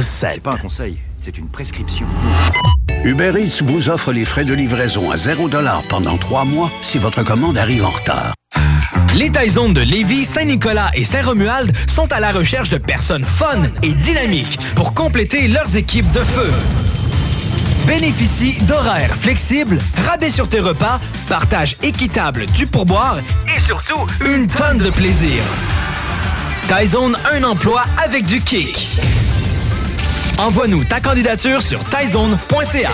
C'est pas un conseil, c'est une prescription. Uber Eats vous offre les frais de livraison à 0$ pendant trois mois si votre commande arrive en retard. Les Taizones de Lévis, Saint-Nicolas et Saint-Romuald sont à la recherche de personnes fun et dynamiques pour compléter leurs équipes de feu. Bénéficie d'horaires flexibles, rabais sur tes repas, partage équitable du pourboire et surtout une tonne de plaisir. Taizone, un emploi avec du kick. Envoie-nous ta candidature sur taizone.ca.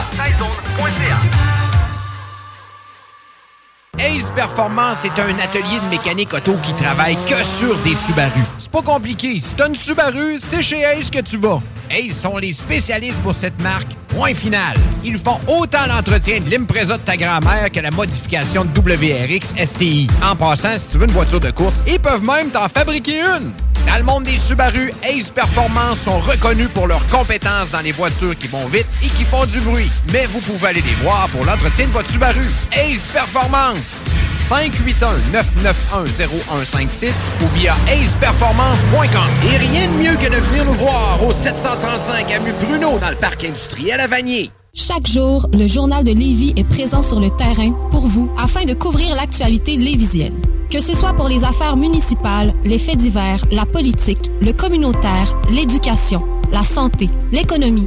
Ace Performance est un atelier de mécanique auto qui travaille que sur des Subaru. C'est pas compliqué. Si t'as une Subaru, c'est chez Ace que tu vas. Et ils sont les spécialistes pour cette marque. Point final. Ils font autant l'entretien de l'Impreza de ta grand-mère que la modification de WRX STI. En passant, si tu veux une voiture de course, ils peuvent même t'en fabriquer une. Dans le monde des Subaru, Ace Performance sont reconnus pour leurs compétences dans les voitures qui vont vite et qui font du bruit. Mais vous pouvez aller les voir pour l'entretien de votre Subaru. Ace Performance. 581-991-0156 ou via aceperformance.com. Et rien de mieux que de venir nous voir au 735 Avenue Bruno dans le parc industriel à Vanier. Chaque jour, le journal de Lévis est présent sur le terrain pour vous afin de couvrir l'actualité lévisienne. Que ce soit pour les affaires municipales, les faits divers, la politique, le communautaire, l'éducation, la santé, l'économie,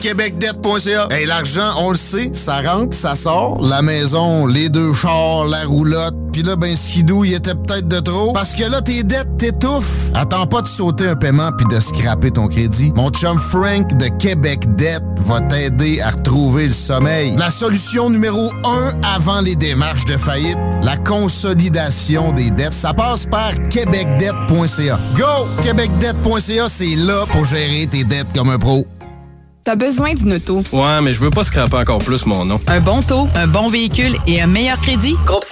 québecdebt.ca. Hey, l'argent, on le sait, ça rentre, ça sort. La maison, les deux chars, la roulotte. Puis là, ben, skidou, il était peut-être de trop. Parce que là, tes dettes t'étouffent. Attends pas de sauter un paiement puis de scraper ton crédit. Mon chum Frank de Québec Debt va t'aider à retrouver le sommeil. La solution numéro un avant les démarches de faillite, la consolidation des dettes, ça passe par québecdebt.ca. Go! québecdebt.ca, c'est là pour gérer tes dettes comme un pro. T'as besoin d'une auto. Ouais, mais je veux pas scraper encore plus mon nom. Un bon taux, un bon véhicule et un meilleur crédit? Groupe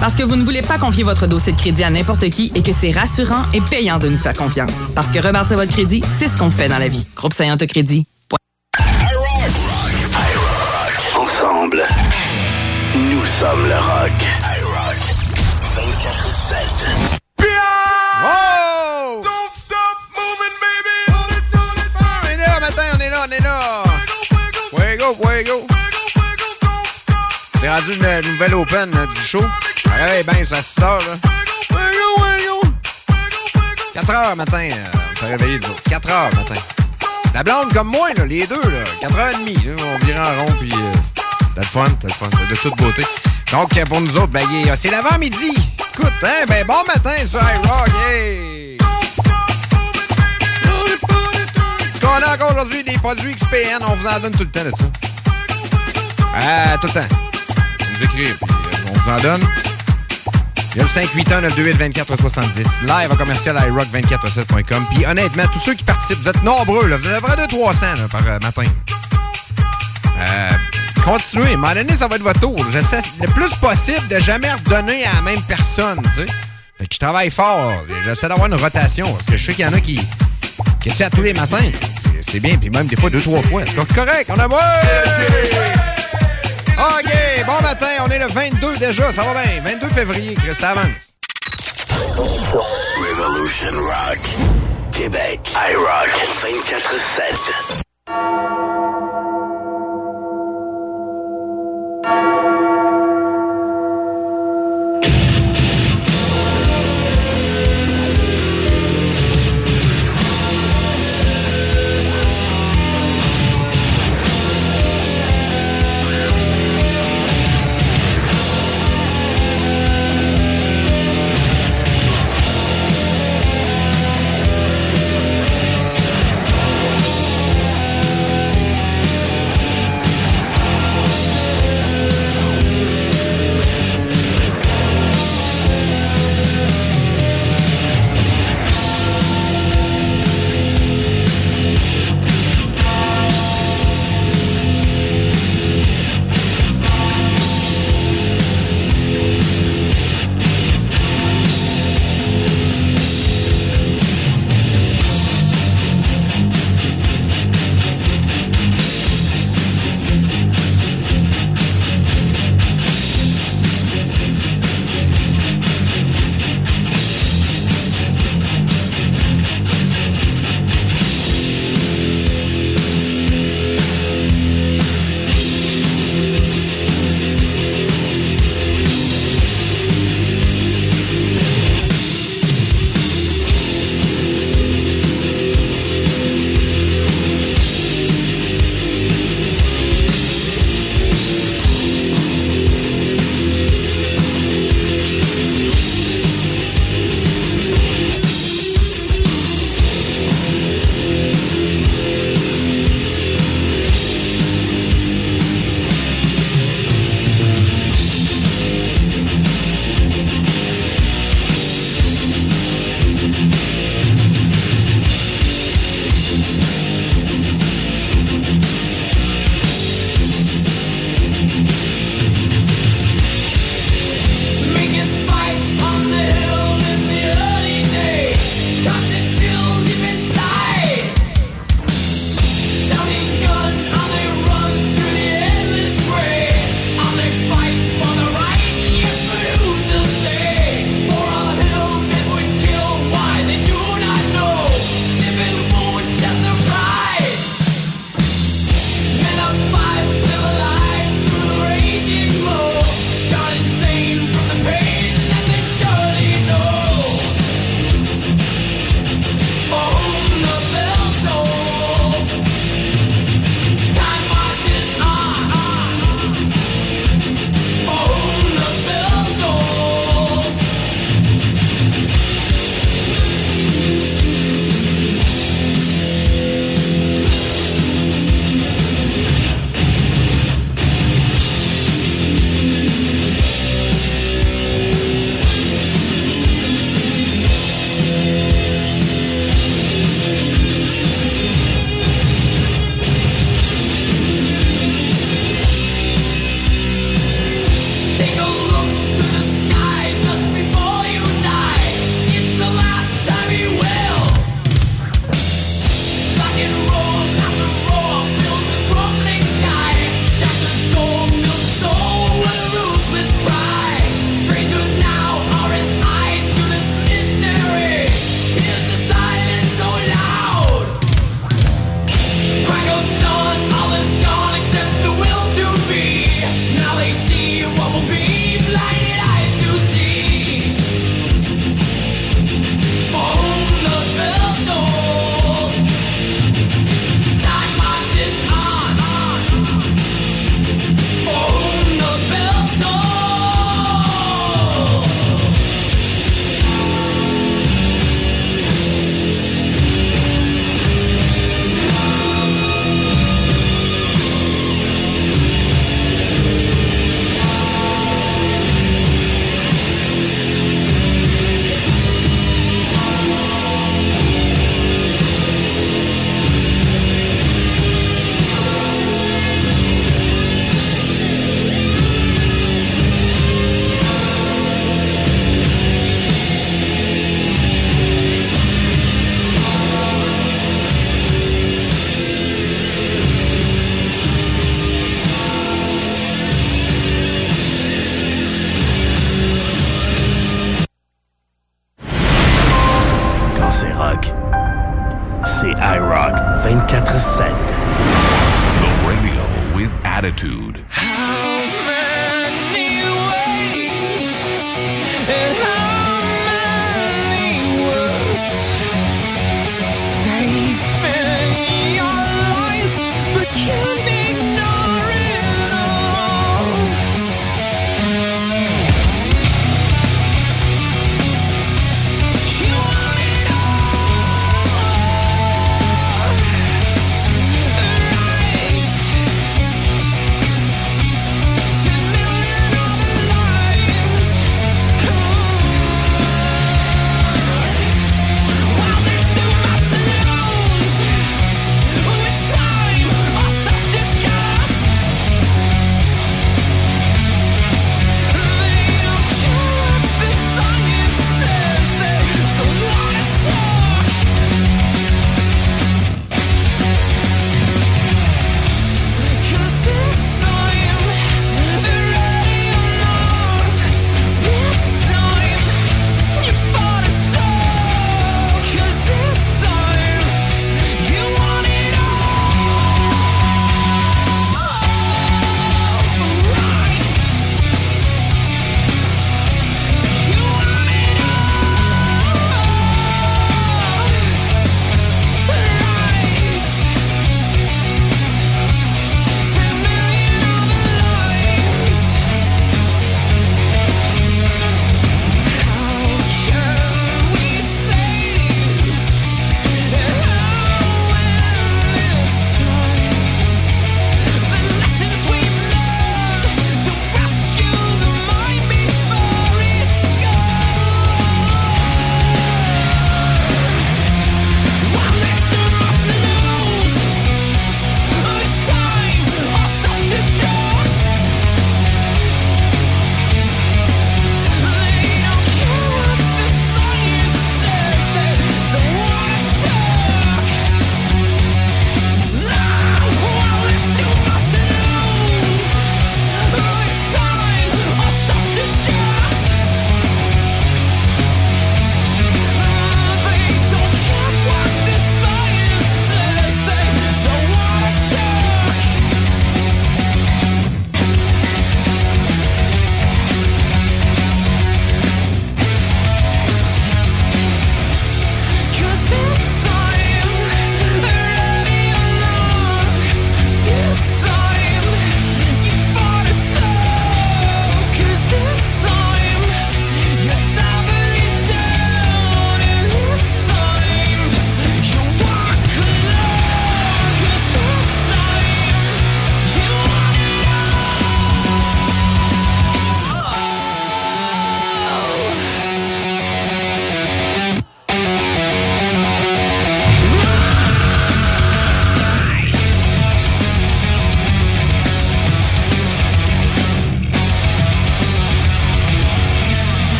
Parce que vous ne voulez pas confier votre dossier de crédit à n'importe qui et que c'est rassurant et payant de nous faire confiance. Parce que rebâtir votre crédit, c'est ce qu'on fait dans la vie. Groupe Crédit. Ensemble, nous sommes le rock. C'est rendu une nouvelle open du show. Ouais, ben, ça se sort, là. Fuego, fuego. 4 heures matin, euh, on s'est réveillé, nous 4 heures matin. La blonde comme moi, là, les deux, là. 4 heures et demie, on vire en rond, puis euh, t'as le fun, t'as le fun, de toute beauté. Donc, pour nous autres, ben, c'est l'avant-midi. Écoute, hein, ben, bon matin sur iRock, hey! On a encore aujourd'hui des produits XPN. On vous en donne tout le temps de ça. Ah, tout le temps. Écrivez, puis euh, on vous en donne. Il y a le 581 928 2470 live à commercial iRock247.com. Puis honnêtement, tous ceux qui participent, vous êtes nombreux. Là. Vous êtes près de 300 par euh, matin. Euh, continuez. À un donné, ça va être votre tour. J'essaie le plus possible de jamais redonner à la même personne. Tu sais. Fait que je travaille fort. J'essaie d'avoir une rotation. Parce que je sais qu'il y en a qui, qui essaient à tous les matins c'est bien. Puis même des fois, deux, trois fois. C'est correct. On a... Ouais! OK, bon matin. On est le 22 déjà. Ça va bien. 22 février, Chris, ça avance. Revolution Rock. Québec. iRock 24-7.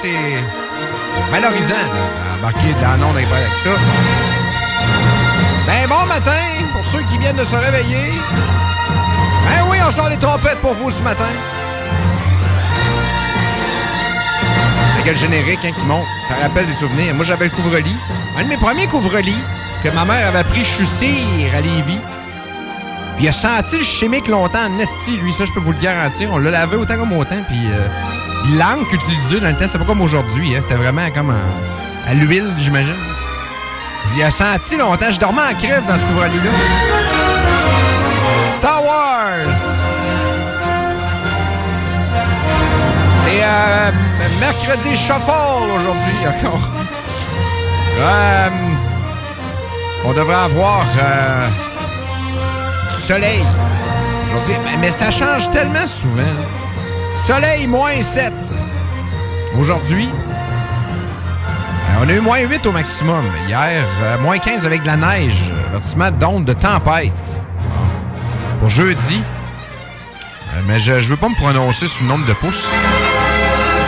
C'est valorisant, d'embarquer dans l'onde avec ça. Ben, bon matin pour ceux qui viennent de se réveiller. Ben oui, on sort les trompettes pour vous ce matin. Avec le générique hein, qui monte, ça rappelle des souvenirs. Moi, j'avais le couvre-lit. Un de mes premiers couvre-lits que ma mère avait pris chussir à Lévis. Puis il a senti le chimique longtemps en esti, lui, ça je peux vous le garantir. On l'a lavé autant comme autant, puis euh, l'encre utilisée dans le temps, c'était pas comme aujourd'hui, hein, c'était vraiment comme à l'huile, j'imagine. Il a senti longtemps, je dormais en crève dans ce couvre-lit-là. Star Wars! C'est euh, mercredi shuffle aujourd'hui encore. Euh, on devrait avoir euh, du soleil. Mais, mais ça change tellement souvent. Soleil moins 7 aujourd'hui. Euh, On a eu moins 8 au maximum. Hier, euh, moins 15 avec de la neige. Avertissement d'onde de tempête. Bon. Pour jeudi. Euh, mais je, je veux pas me prononcer sur le nombre de pouces.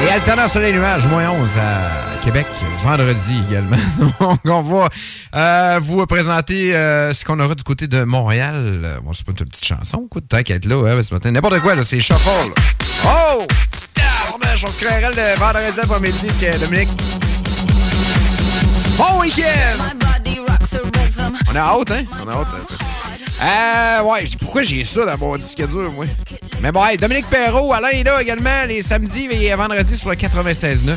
Et alternant soleil-nuage, moins 11 à Québec, vendredi également. Donc, on va euh, vous présenter ce qu'on aura du côté de Montréal. Bon, c'est pas une petite chanson, quoi, tant qu'à être là hein, ce matin. N'importe quoi, là, c'est Shuffle. Oh! On se créerait le vendredi après-midi que Dominique. Bon week-end! On a hâte, hein? On a hâte, hein. Euh, ouais, pourquoi j'ai ça dans mon disque dur, moi? Mais bon, hey, Dominique Perrault, Alain est là également les samedis et vendredis sur le 96.9.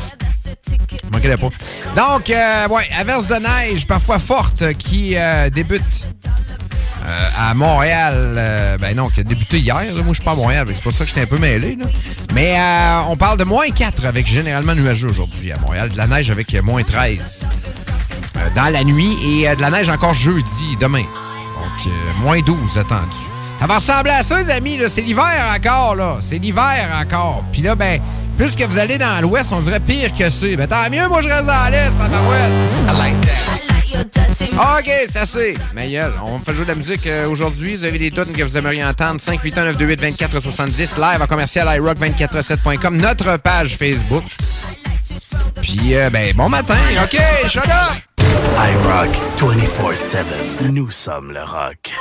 Manquez pas. Donc, euh, ouais, averse de neige, parfois forte, qui euh, débute euh, à Montréal. euh, ben non, qui a débuté hier. Moi, je suis pas à Montréal, c'est pour ça que j'étais un peu mêlé. Là. Mais euh, on parle de moins 4 avec généralement nuageux aujourd'hui à Montréal. De la neige avec moins 13 euh, dans la nuit et de la neige encore jeudi, demain. Donc, moins 12 attendu. Ça va ressembler à ça, les amis. C'est l'hiver encore, là. C'est l'hiver encore. Puis là, ben, plus que vous allez dans l'ouest, on dirait pire que c'est. Ben, tant mieux, moi, je reste dans l'est, barouette. I like that. OK, c'est assez. Mais gueule, on fait jouer de la musique euh, aujourd'hui. Vous avez des tunes que vous aimeriez entendre. 581-928-2470 live à commercial iRock247.com, notre page Facebook. Puis, euh, ben, bon matin. OK, shut up! iRock 24-7. Nous sommes le rock.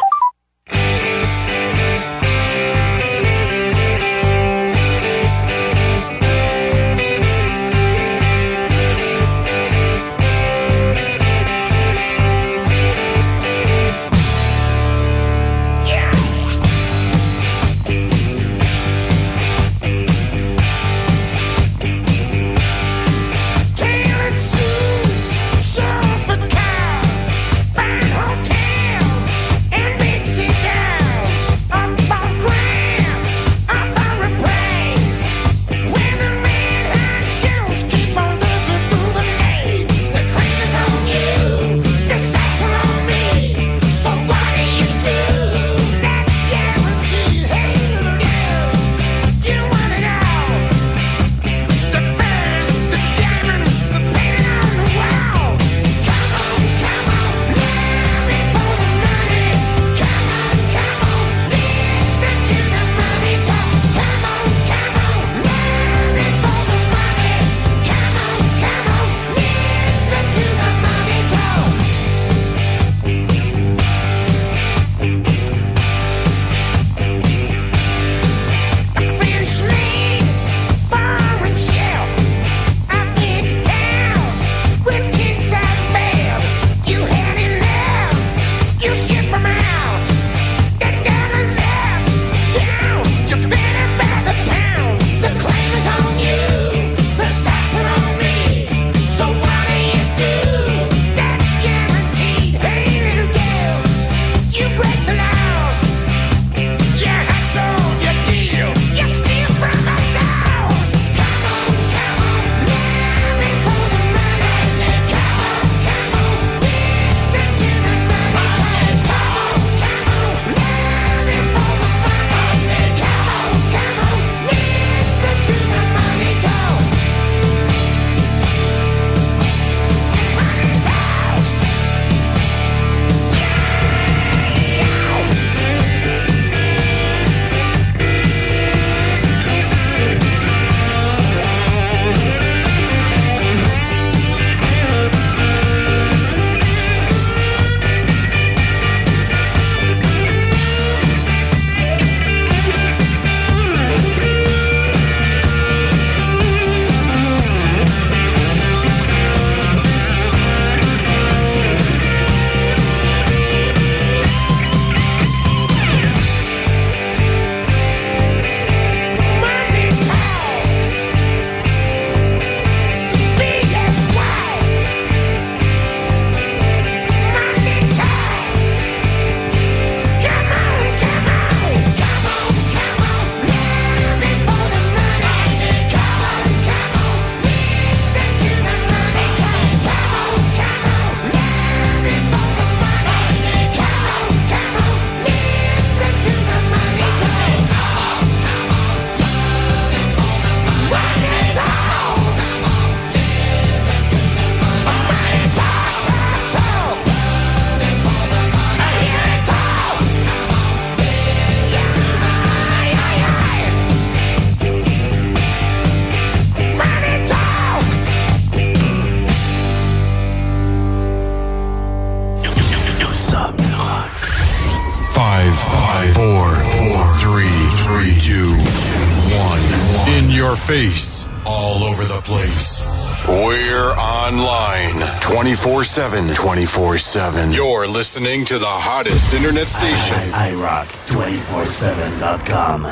7. 24 7. You're listening to the hottest internet station. iRock247.com.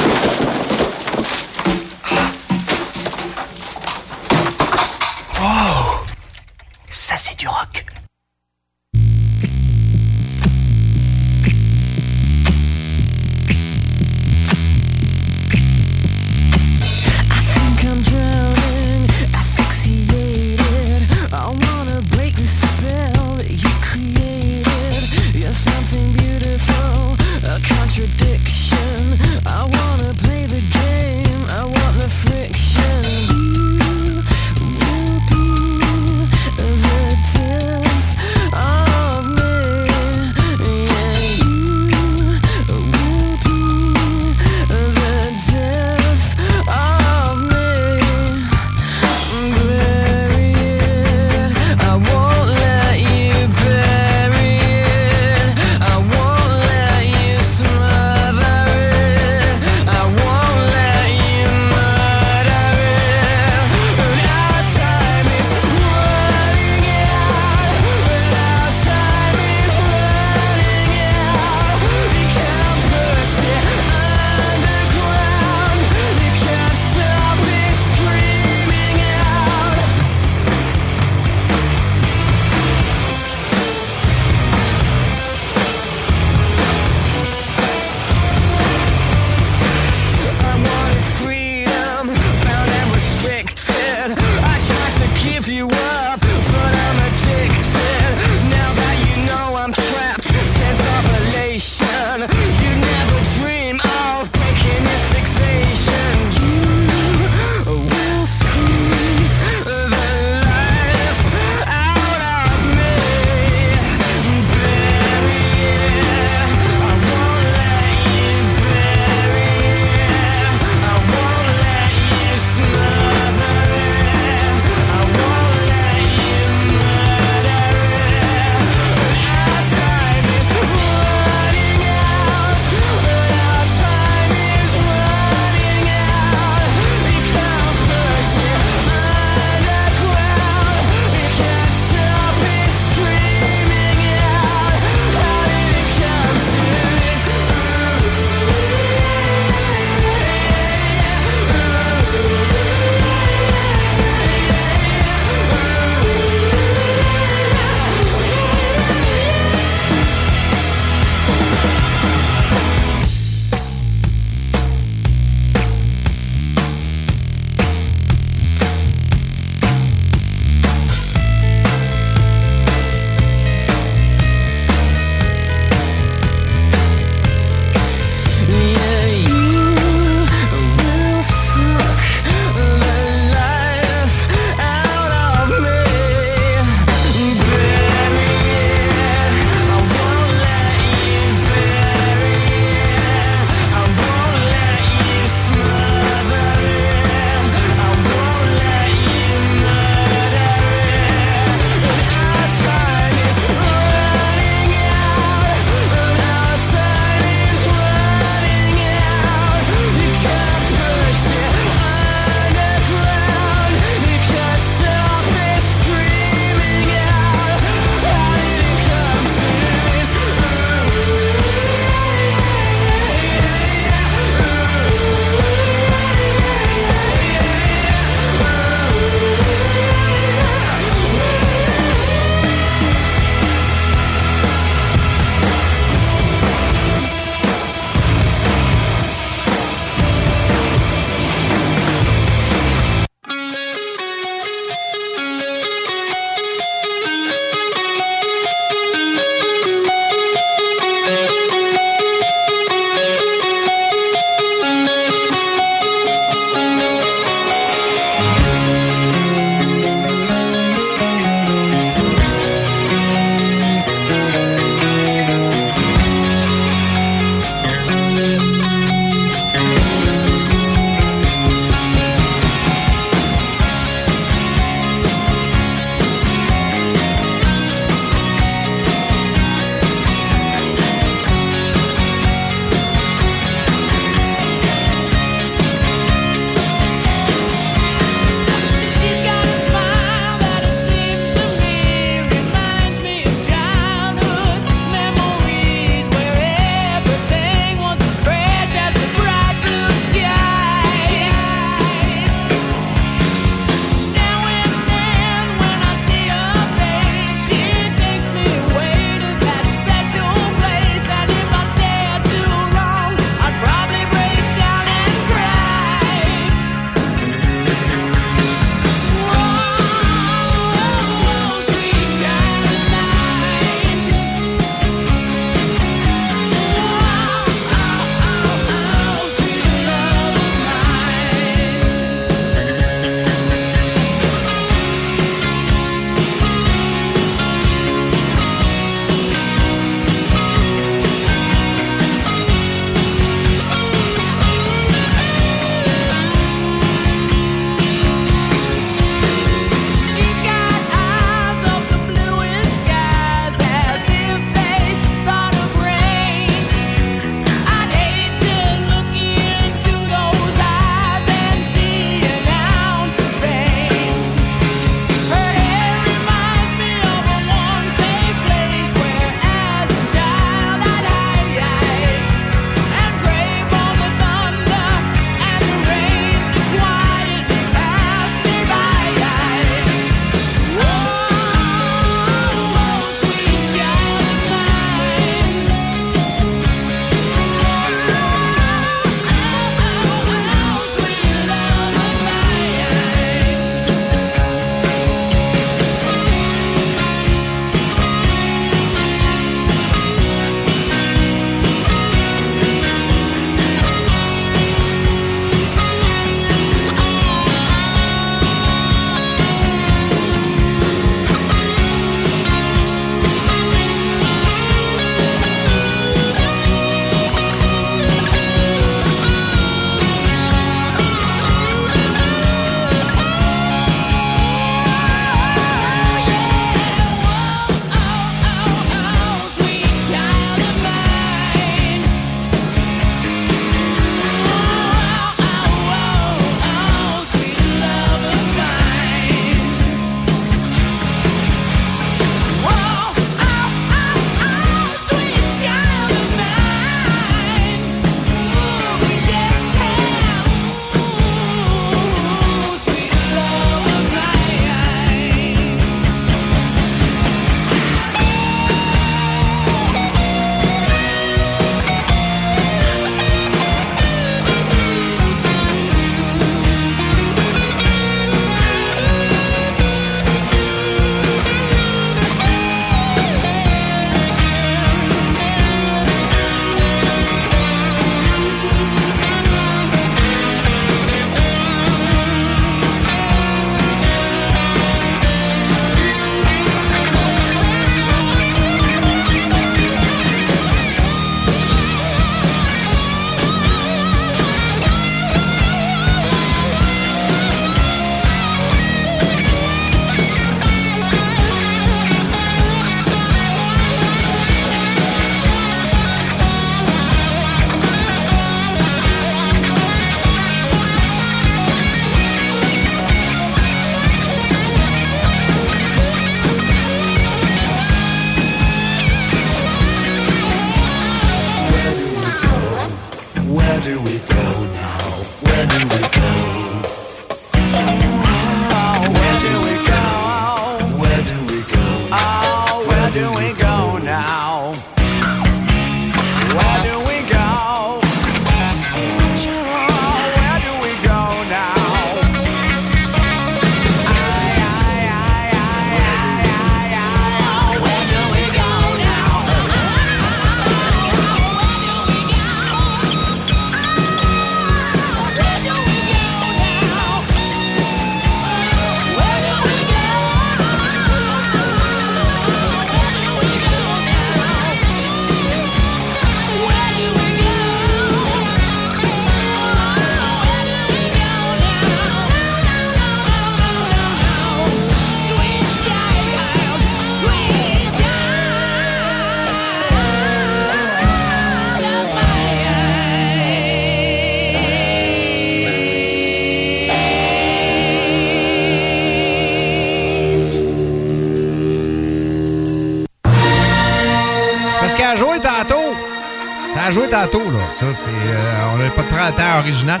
Ça, c'est. euh, on n'avait pas de 30 ans original.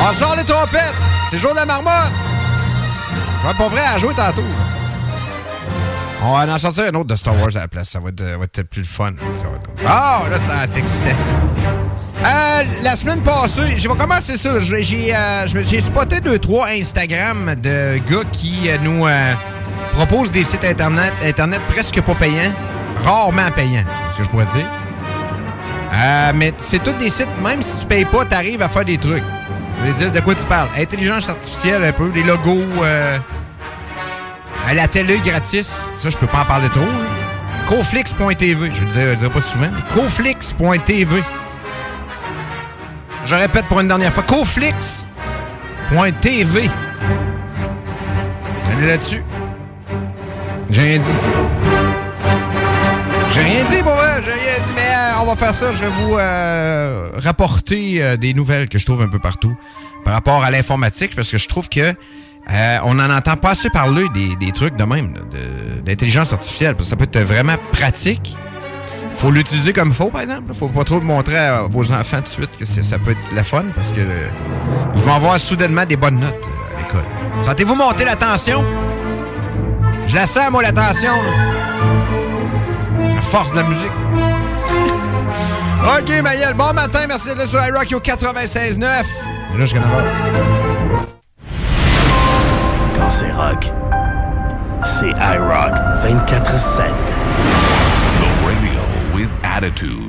On sort les trompettes! C'est jour de la marmotte! Ouais, pas vrai, a joué tantôt. On va en sortir un autre de Star Wars à la place. Ça va être, euh, va être plus fun. Ah, là, c'est excitant. Euh, la semaine passée, je vais commencer ça. Je- J'ai euh, je j'ai spoté deux, trois Instagram de gars qui nous proposent des sites Internet, Internet presque pas payants, rarement payants, ce que je pourrais dire. Euh, mais c'est tous des sites, même si tu payes pas, tu arrives à faire des trucs. Je vais dire de quoi tu parles? Intelligence artificielle, un peu, des logos euh, à la télé gratis. Ça, je peux pas en parler trop. Coflix.tv, je le dirais, pas souvent, Coflix.tv. Je répète pour une dernière fois, Coflix.tv. Allez là-dessus. J'ai rien dit. J'ai rien dit, vrai, j'ai rien dit, mais euh, on va faire ça. Je vais vous euh, rapporter euh, des nouvelles que je trouve un peu partout par rapport à l'informatique, parce que je trouve que on en entend pas assez parler des, des trucs de même, d'intelligence artificielle, parce que ça peut être vraiment pratique. Faut l'utiliser comme faut, par exemple. Faut pas trop montrer à vos enfants tout de suite que ça peut être la fun, parce que ils vont avoir soudainement des bonnes notes à l'école. Sentez-vous monter la tension? Je la sens, moi, la tension. La force de la musique. OK, Maël, bon matin, merci d'être là sur iRock au 96.9. Mais là, je connais pas. Quand c'est rock, c'est iRock 24-7. The radio with attitude.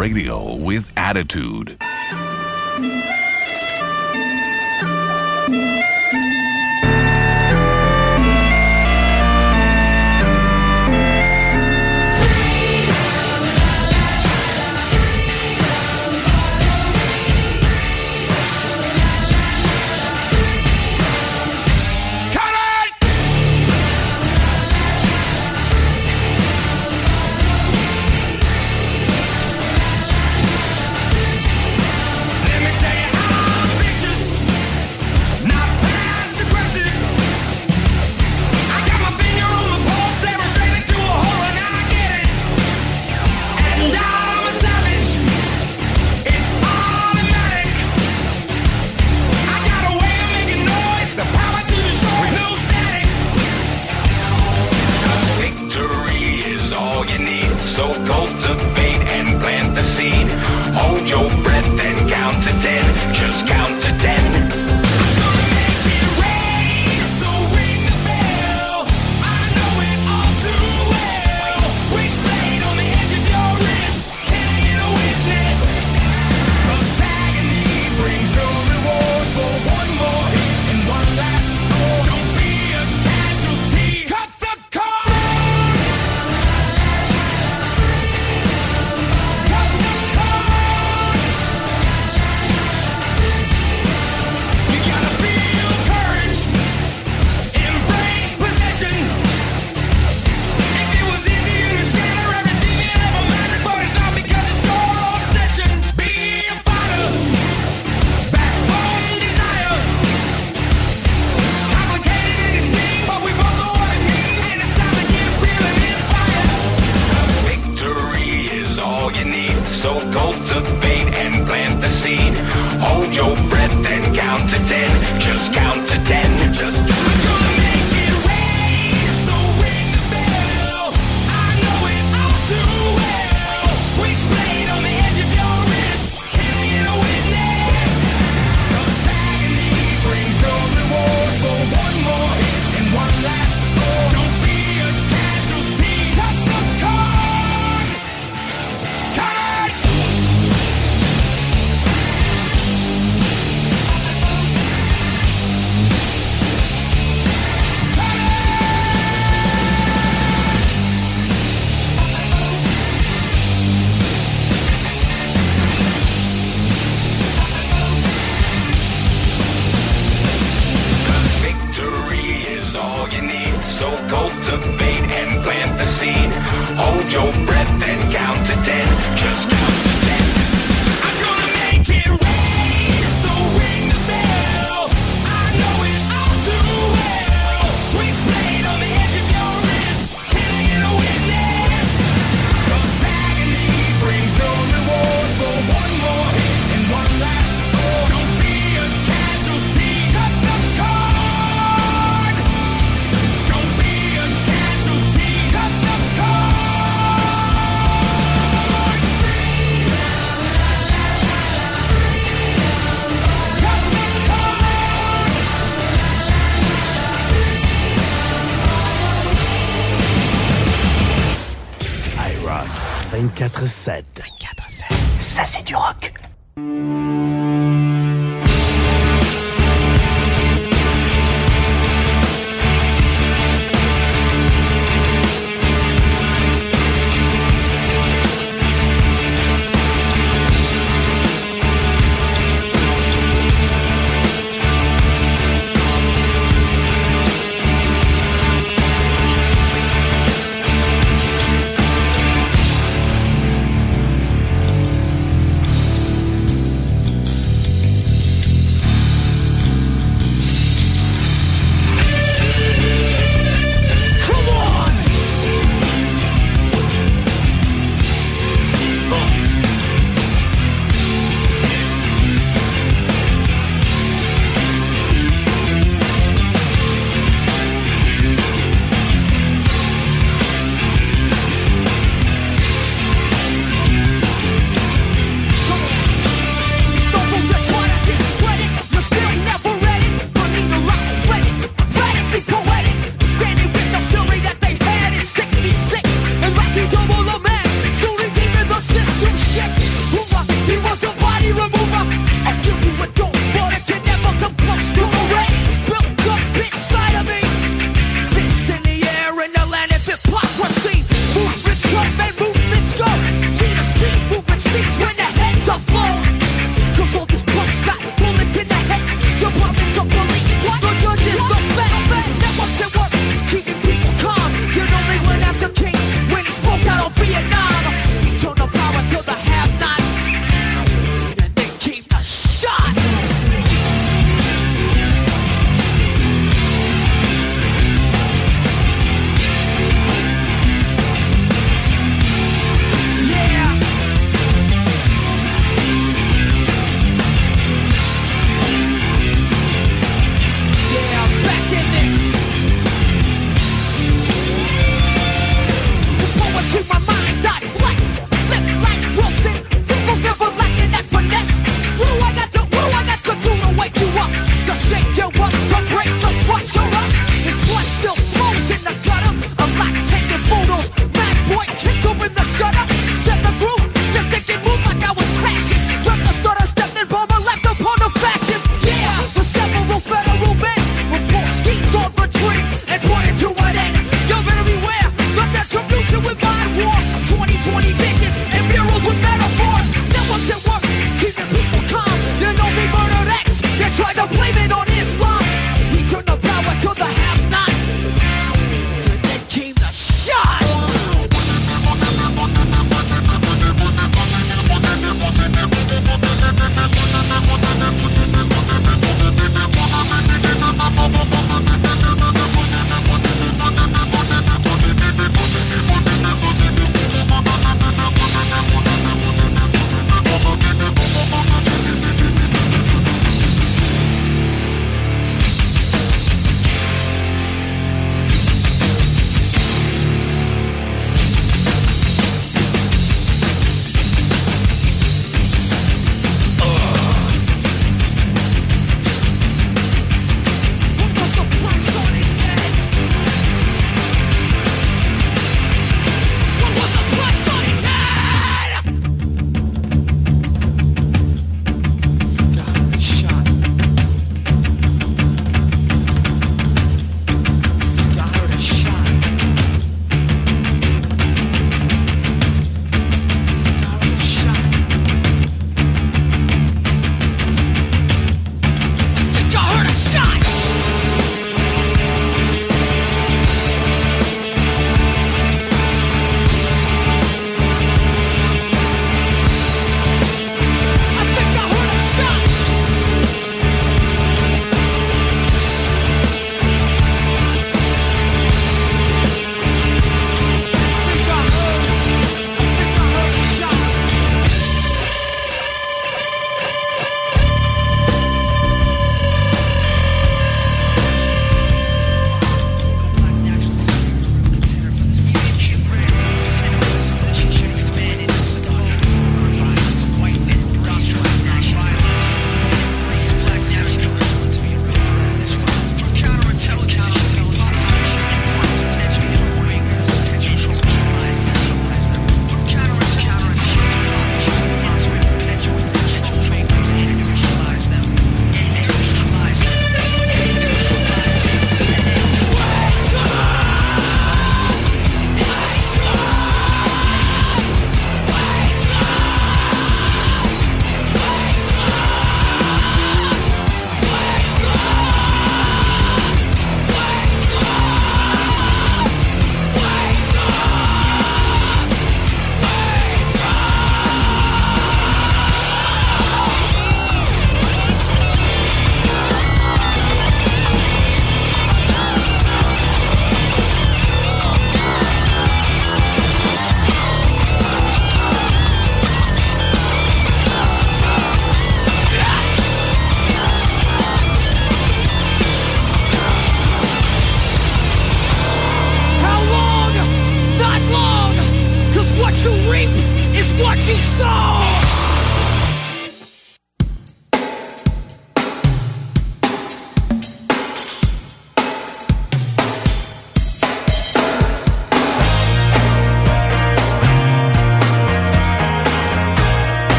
Radio with attitude.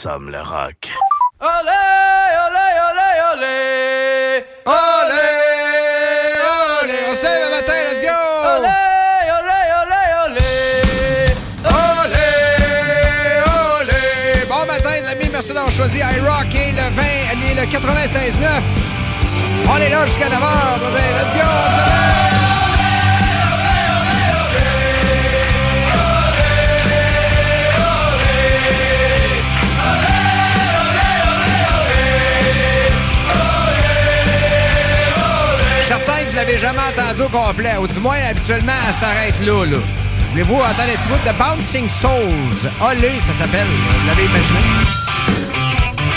Sommes le roc. Bout Bouncing Souls? Olé, ça s'appelle. Vous l'avez imaginé?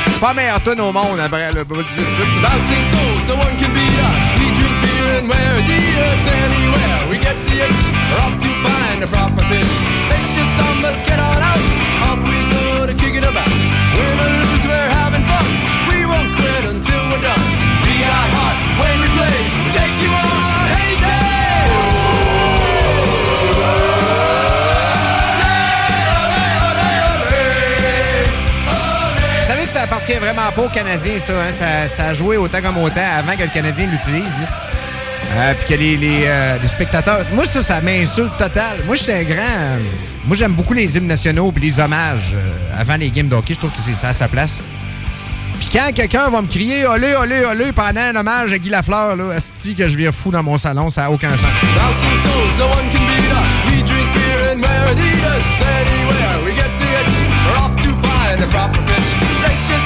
C'est pas meilleur tune au monde après, le de suite. Bouncing souls, so one can be us. We drink beer and wear Adidas anywhere. We get the itch, we're off to find a proper pitch. Let's just sambas, get on out. Off we go to kick it about. We're ça appartient vraiment pas aux Canadiens, ça. Hein? Ça, a joué autant comme autant avant que le Canadien l'utilise. Euh, Puis que euh, les spectateurs... Moi, ça, ça m'insulte total. Moi, j'étais un grand... euh, moi, j'aime beaucoup les hymnes nationaux puis les hommages avant les games de hockey. Je trouve que c'est ça à sa place. Puis quand quelqu'un va me crier « Olé, olé, olé » pendant un hommage à Guy Lafleur, là, asti que je viens fou dans mon salon, ça n'a aucun sens.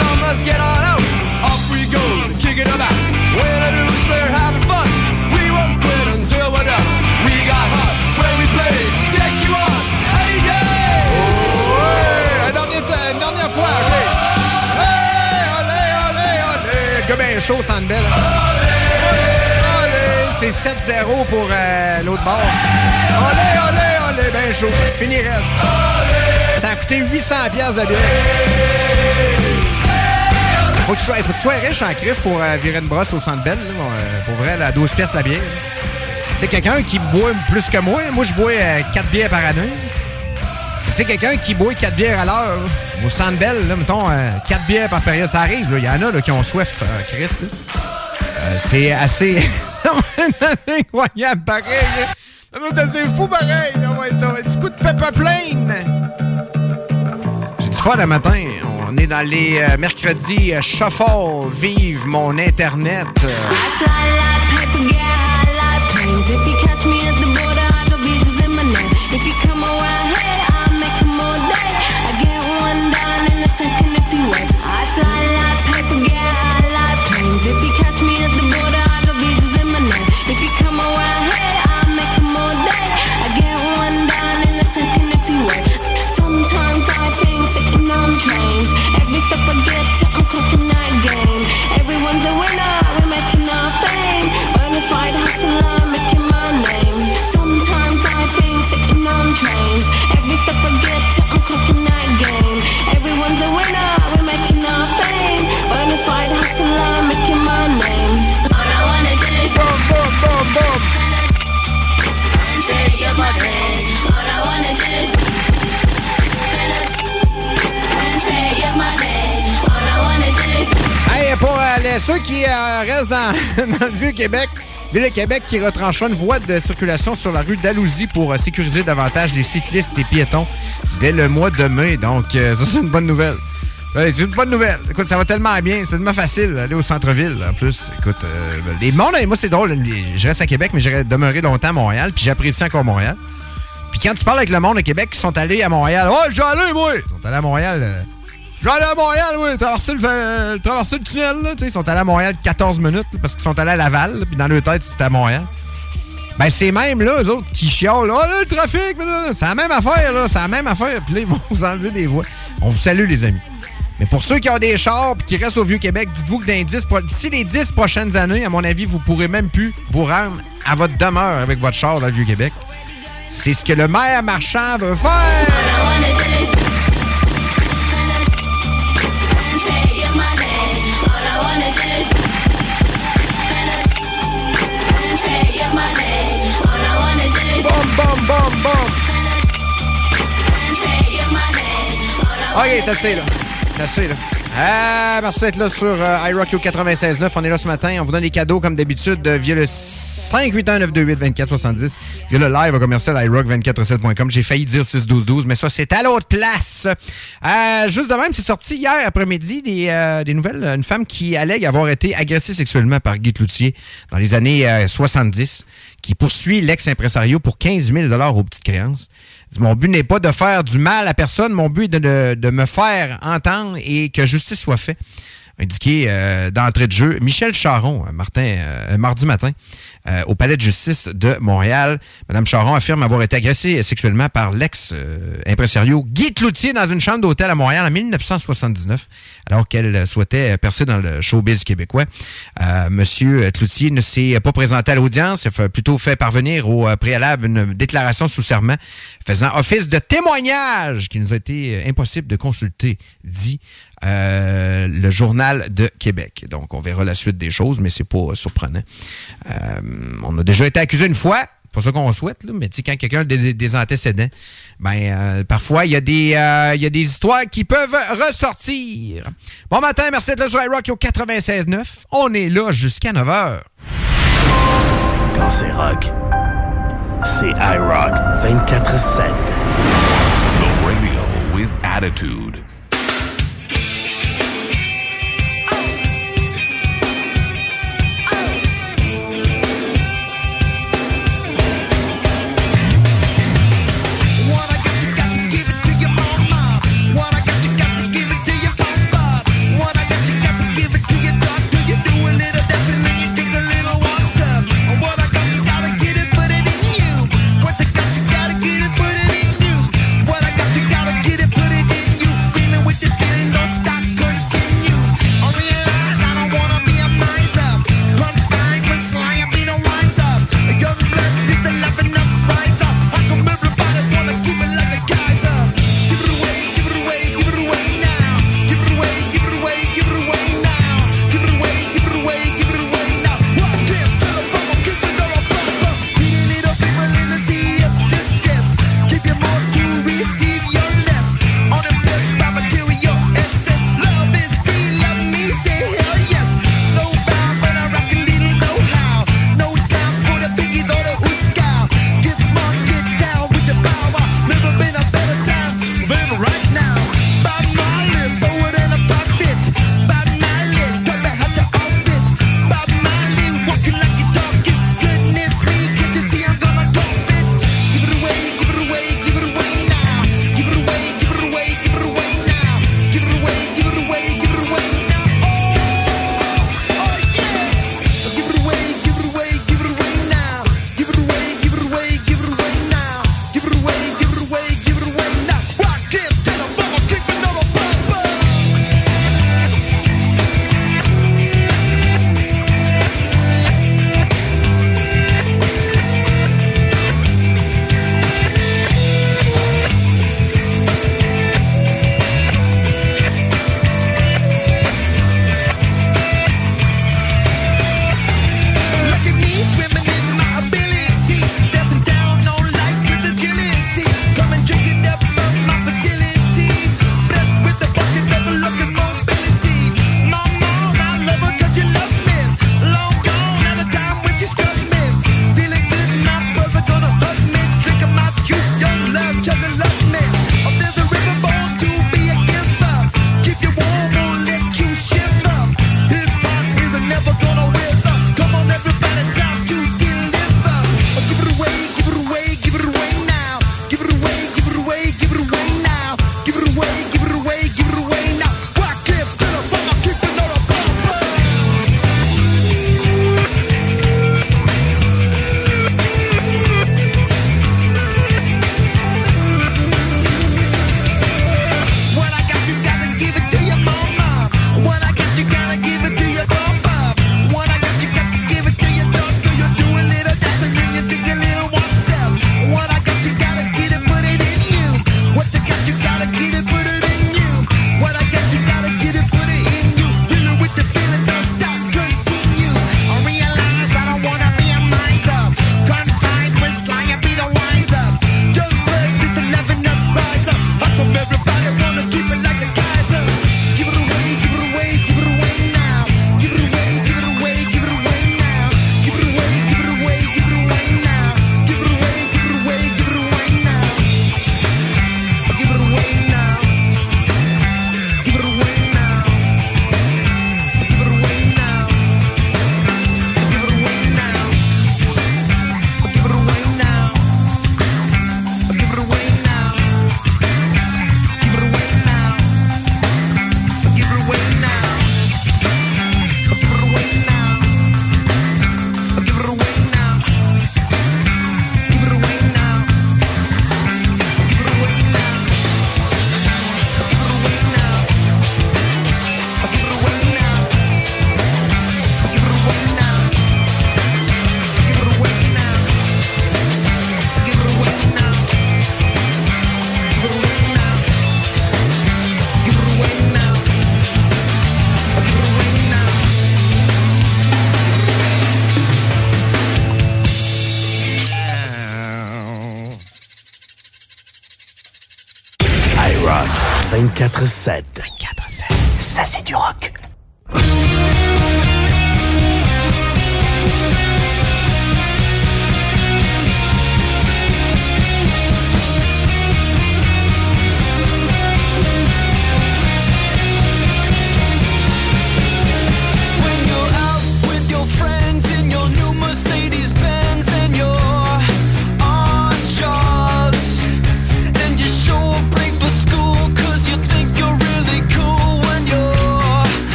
Some us get on out. Off we go about. Lose, we're having fun. We won't quit until. We got hot when we play. Take you on, une dernière fois. Hey, olé, olé, olé. Le gars bien chaud, Sandbell. Olé, olé. C'est 7-0 pour euh, l'autre bord. Olé, olé, olé, bien chaud. Fini raide. Ça a coûté 800 pièces de bière. Faut que tu sois, faut que tu sois riche en crif pour euh, virer une brosse au Centre Bell. là. Bon, euh, pour vrai, la 12 pièces la bière. Sais, quelqu'un qui boit plus que moi, moi je bois 4 bières par année. Sais, quelqu'un qui boit 4 bières à l'heure, au Centre Bell, là, mettons, 4 bières par période, ça arrive. Il y en a là, qui ont soif, euh, Chris. Euh, c'est assez incroyable, pareil. assez fou, pareil. Ça va être, ça va être du coup de pepper plane. J'ai du fun le matin. On est dans les euh, mercredis euh, Shuffle. Vive mon Internet. Dans le Vieux-Québec, Ville-Québec qui retranchera une voie de circulation sur la rue d'Alousie pour euh, sécuriser davantage les cyclistes et piétons dès le mois de mai. Donc, euh, ça, c'est une bonne nouvelle. C'est une bonne nouvelle. Écoute, ça va tellement bien. C'est tellement facile d'aller au centre-ville. En plus, écoute, euh, les mondes, moi, c'est drôle. Je reste à Québec, mais j'ai demeuré longtemps à Montréal, puis j'apprécie encore Montréal. Puis quand tu parles avec le monde de Québec qui sont allés à Montréal, oh, j'ai allé, moi! Ils sont allés à Montréal. Je vais aller à Montréal, oui, traverser le, le tunnel, là. Ils sont allés à Montréal 14 minutes, parce qu'ils sont allés à Laval, puis dans leur tête, c'était à Montréal. Ben, c'est même, là, eux autres, qui chiolent, là, là, le trafic, c'est la même affaire, là, c'est la même affaire, puis là, ils vont vous enlever des voies. On vous salue, les amis. Mais pour ceux qui ont des chars puis qui restent au Vieux-Québec, dites-vous que dans les 10 pro- d'ici les 10 prochaines années, à mon avis, vous pourrez même plus vous rendre à votre demeure avec votre char dans le Vieux-Québec. C'est ce que le maire marchand veut faire. Money. All I OK, t'as assez, là. T'as assez, là. Ah, merci d'être là sur euh, iRock 96.9. On est là ce matin. On vous donne des cadeaux comme d'habitude euh, via le 581-928-2470. Via le live à commercial iRock247.com. J'ai failli dire 61212, mais ça, c'est à l'autre place. Euh, juste de même, c'est sorti hier après-midi des, euh, des nouvelles. Une femme qui allègue avoir été agressée sexuellement par Guy Cloutier dans les années euh, 70, qui poursuit l'ex-impresario pour 15 000 aux petites créances. Mon but n'est pas de faire du mal à personne, mon but est de- de me faire entendre et que justice soit faite. Indiqué euh, d'entrée de jeu, Michel Charon, euh, Martin, euh, mardi matin, euh, au palais de justice de Montréal. Madame Charon affirme avoir été agressée sexuellement par l'ex-impresario Guy Cloutier dans une chambre d'hôtel à Montréal en 1979, alors qu'elle souhaitait percer dans le showbiz québécois. Euh, Monsieur Cloutier ne s'est pas présenté à l'audience, il a plutôt fait parvenir au euh, préalable une déclaration sous serment faisant office de témoignage qui nous a été euh, impossible de consulter, dit euh, le journal de Québec. Donc, on verra la suite des choses, mais c'est pas euh, surprenant. Euh, on a déjà été accusé une fois. Pas ça qu'on souhaite, là, mais tu sais, quand quelqu'un a des, des antécédents, ben euh, parfois il y, a des, euh, il y a des histoires qui peuvent ressortir. Bon matin, merci d'être là sur iRock au 96.9. On est là jusqu'à 9h. Quand c'est rock, c'est iRock 24-7. The radio with attitude.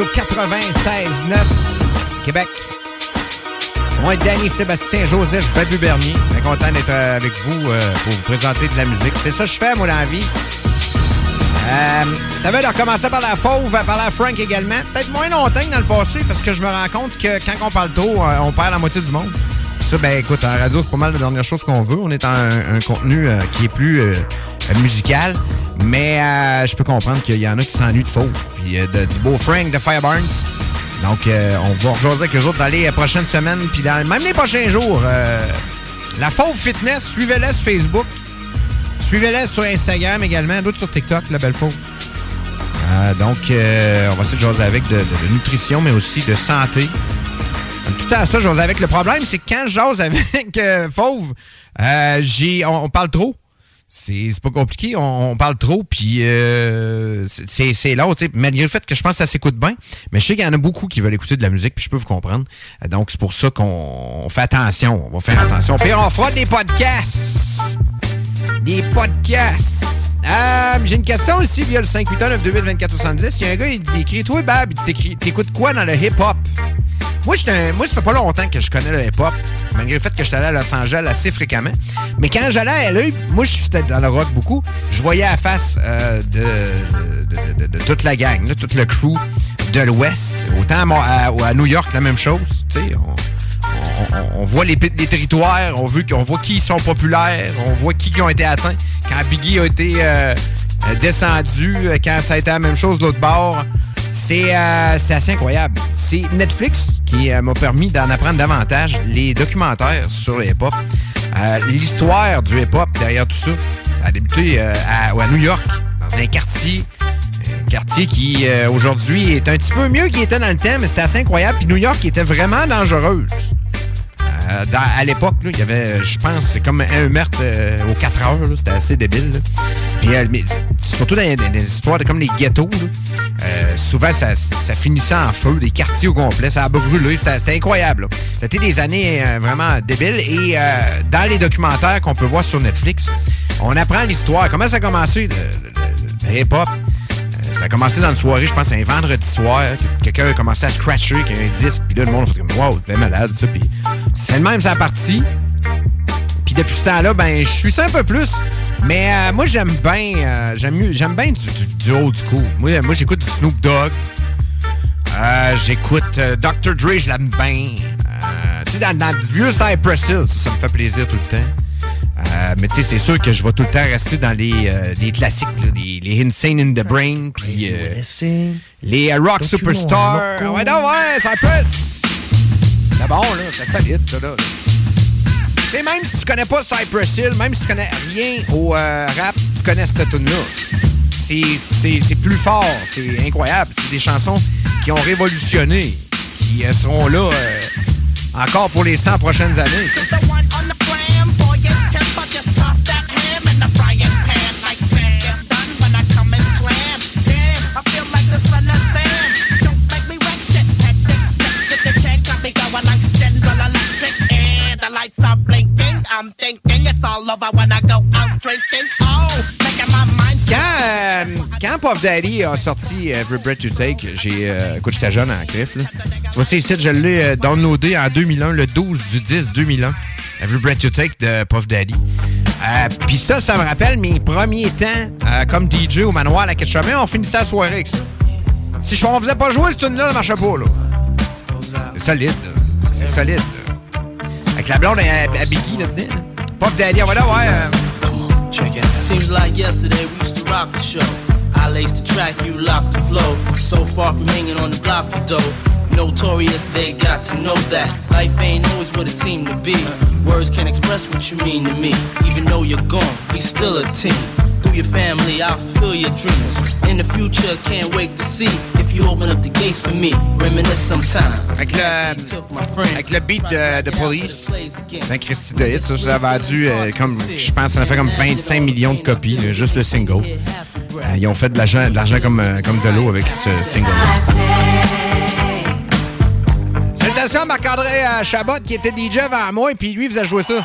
Rockio 96.9, Québec. Moi, Danny Sébastien Joseph Babu Bernier. Bien content d'être euh, avec vous euh, pour vous présenter de la musique. C'est ça que je fais, moi, dans la vie. Euh, T'avais de recommencer par la Fauve, par la Frank également. Peut-être moins longtemps que dans le passé, parce que je me rends compte que quand on parle trop, euh, on perd la moitié du monde. Ça, ben écoute, en radio, c'est pas mal la dernière chose qu'on veut. On est en un, contenu qui est plus musical. Mais je peux comprendre qu'il y en a qui s'ennuient de Fauve. Euh, de- du beau Frank de Fireburns. Donc, euh, on va rejoindre avec eux autres dans les euh, prochaines semaines, puis même les prochains jours. La Fauve Fitness, suivez-la sur Facebook. Suivez-la sur Instagram également, d'autres sur TikTok, la belle Fauve. Donc, on va essayer de jaser avec de, nutrition, mais aussi de santé. Tout à ça, je jase avec. Le problème, c'est que quand je jase avec Fauve, j'ai, on parle trop. C'est pas compliqué, on, parle trop, puis euh, c'est- long, tu sais, malgré le fait que je pense que ça s'écoute bien, mais je sais qu'il y en a beaucoup qui veulent écouter de la musique, puis je peux vous comprendre. Donc, c'est pour ça qu'on on fait attention, on va faire attention. Puis on fera des podcasts. Des podcasts. Euh, J'ai une question aussi via le 581-928-2470. Il y a un gars, il dit écrit Toi, Bab, il dit, T'écris- t'écoutes quoi dans le hip-hop? Moi, j'étais moi, ça fait pas longtemps que je connais le hip-hop, malgré le fait que j'étais allé à Los Angeles assez fréquemment. Mais quand j'allais à LA, moi, je suis dans le rock beaucoup. Je voyais la face euh, de, de- de- toute la gang, là, tout le crew de l'Ouest. Autant à, New York, la même chose. On, on- on- voit les, les territoires, on, veut, voit qui sont populaires, on voit qui, qui ont été atteints. Quand Biggie a été euh, descendu, euh, quand ça a été la même chose de l'autre bord, c'est euh, c'est assez incroyable. C'est Netflix qui euh, m'a permis d'en apprendre davantage les documentaires sur le hip-hop. Euh, L'histoire du hip-hop derrière tout ça a débuté à, New York, dans un quartier un quartier qui, aujourd'hui, est un petit peu mieux qu'il était dans le temps, mais c'était assez incroyable. Puis New York était vraiment dangereuse. Euh, à l'époque, il y avait, je pense, c'est comme un meurtre euh, aux 4 heures. C'était assez débile. Puis, euh, mais surtout dans, les- histoires comme les ghettos, souvent, ça, finissait en feu, des quartiers au complet. Ça a brûlé. C'était incroyable. C'était des années vraiment débiles. Et dans les documentaires qu'on peut voir sur Netflix, on apprend l'histoire. Comment ça a commencé, hip-hop? Ça a commencé dans une soirée, je pense, un vendredi soir. que Quelqu'un a commencé à scratcher avec un disque. Puis là, le monde a fait comme, wow, bien malade, ça. Puis c'est le même, ça a parti. Puis depuis ce temps-là, ben, je suis ça un peu plus. Mais euh, moi, j'aime bien euh, j'aime j'aime bien du, du, du old school. Moi, moi j'écoute du Snoop Dogg. Euh, j'écoute euh, Dr. Dre, je l'aime bien. Euh, tu sais, dans, dans du vieux Cypress Hill, ça, ça me fait plaisir tout le temps. Euh, mais tu sais, c'est sûr que je vais tout le temps rester dans les, euh, les classiques, là, les, les Insane in the Brain, puis euh, les euh, Rock Superstar. Ouais, non, ouais, Cypress! Bon, là, c'est solide, ça, là. Sais, même si tu connais pas Cypress Hill, même si tu connais rien au euh, rap, tu connais cette tune-là. C'est plus fort, c'est incroyable. C'est des chansons qui ont révolutionné, qui euh, seront là euh, encore pour les 100 prochaines années. Tu sais. I'm thinking it's all over when I go out drinking. Oh, making my mind Quand, euh, quand Puff Daddy a sorti euh, Every Breath You Take, j'ai. euh, écoute, j'étais jeune en griffe, là. Tu vois, ici, je l'ai euh, downloadé en 2001, le 12 du 10 2001. Every Breath You Take de Puff Daddy. Euh, Puis ça, ça me rappelle mes premiers temps euh, comme DJ au manoir à la Ketchup. On finissait la soirée avec ça. Si je, on faisait pas jouer cette tune-là, ça marchait pas, là. C'est solide, là. C'est solide, là. Avec la blonde à, à Biggie là-dedans. Puff Daddy, on va là, ouais. euh, Seems like yesterday we used to rock the show. I laced the track, you locked the flow. So far from hanging on the block for dough. Notorious, they got to know that life ain't always what it seemed to be. Words can't express what you mean to me. Even though you're gone, we still a team. Through your family, I'll fulfill your dreams. In the future, can't wait to see if you open up the gates for me. Reminisce sometime. Avec le, avec le beat de, de Police, c'est un Christy de hit. Ça, a vendu euh, comme, je pense, ça a fait comme 25 millions de copies, là, juste le single. Euh, ils ont fait de l'argent, de l'argent comme, euh, comme de l'eau avec ce single-là. Salutations à Marc-André euh, Chabot qui était DJ avant moi, et puis lui, faisait jouer ça.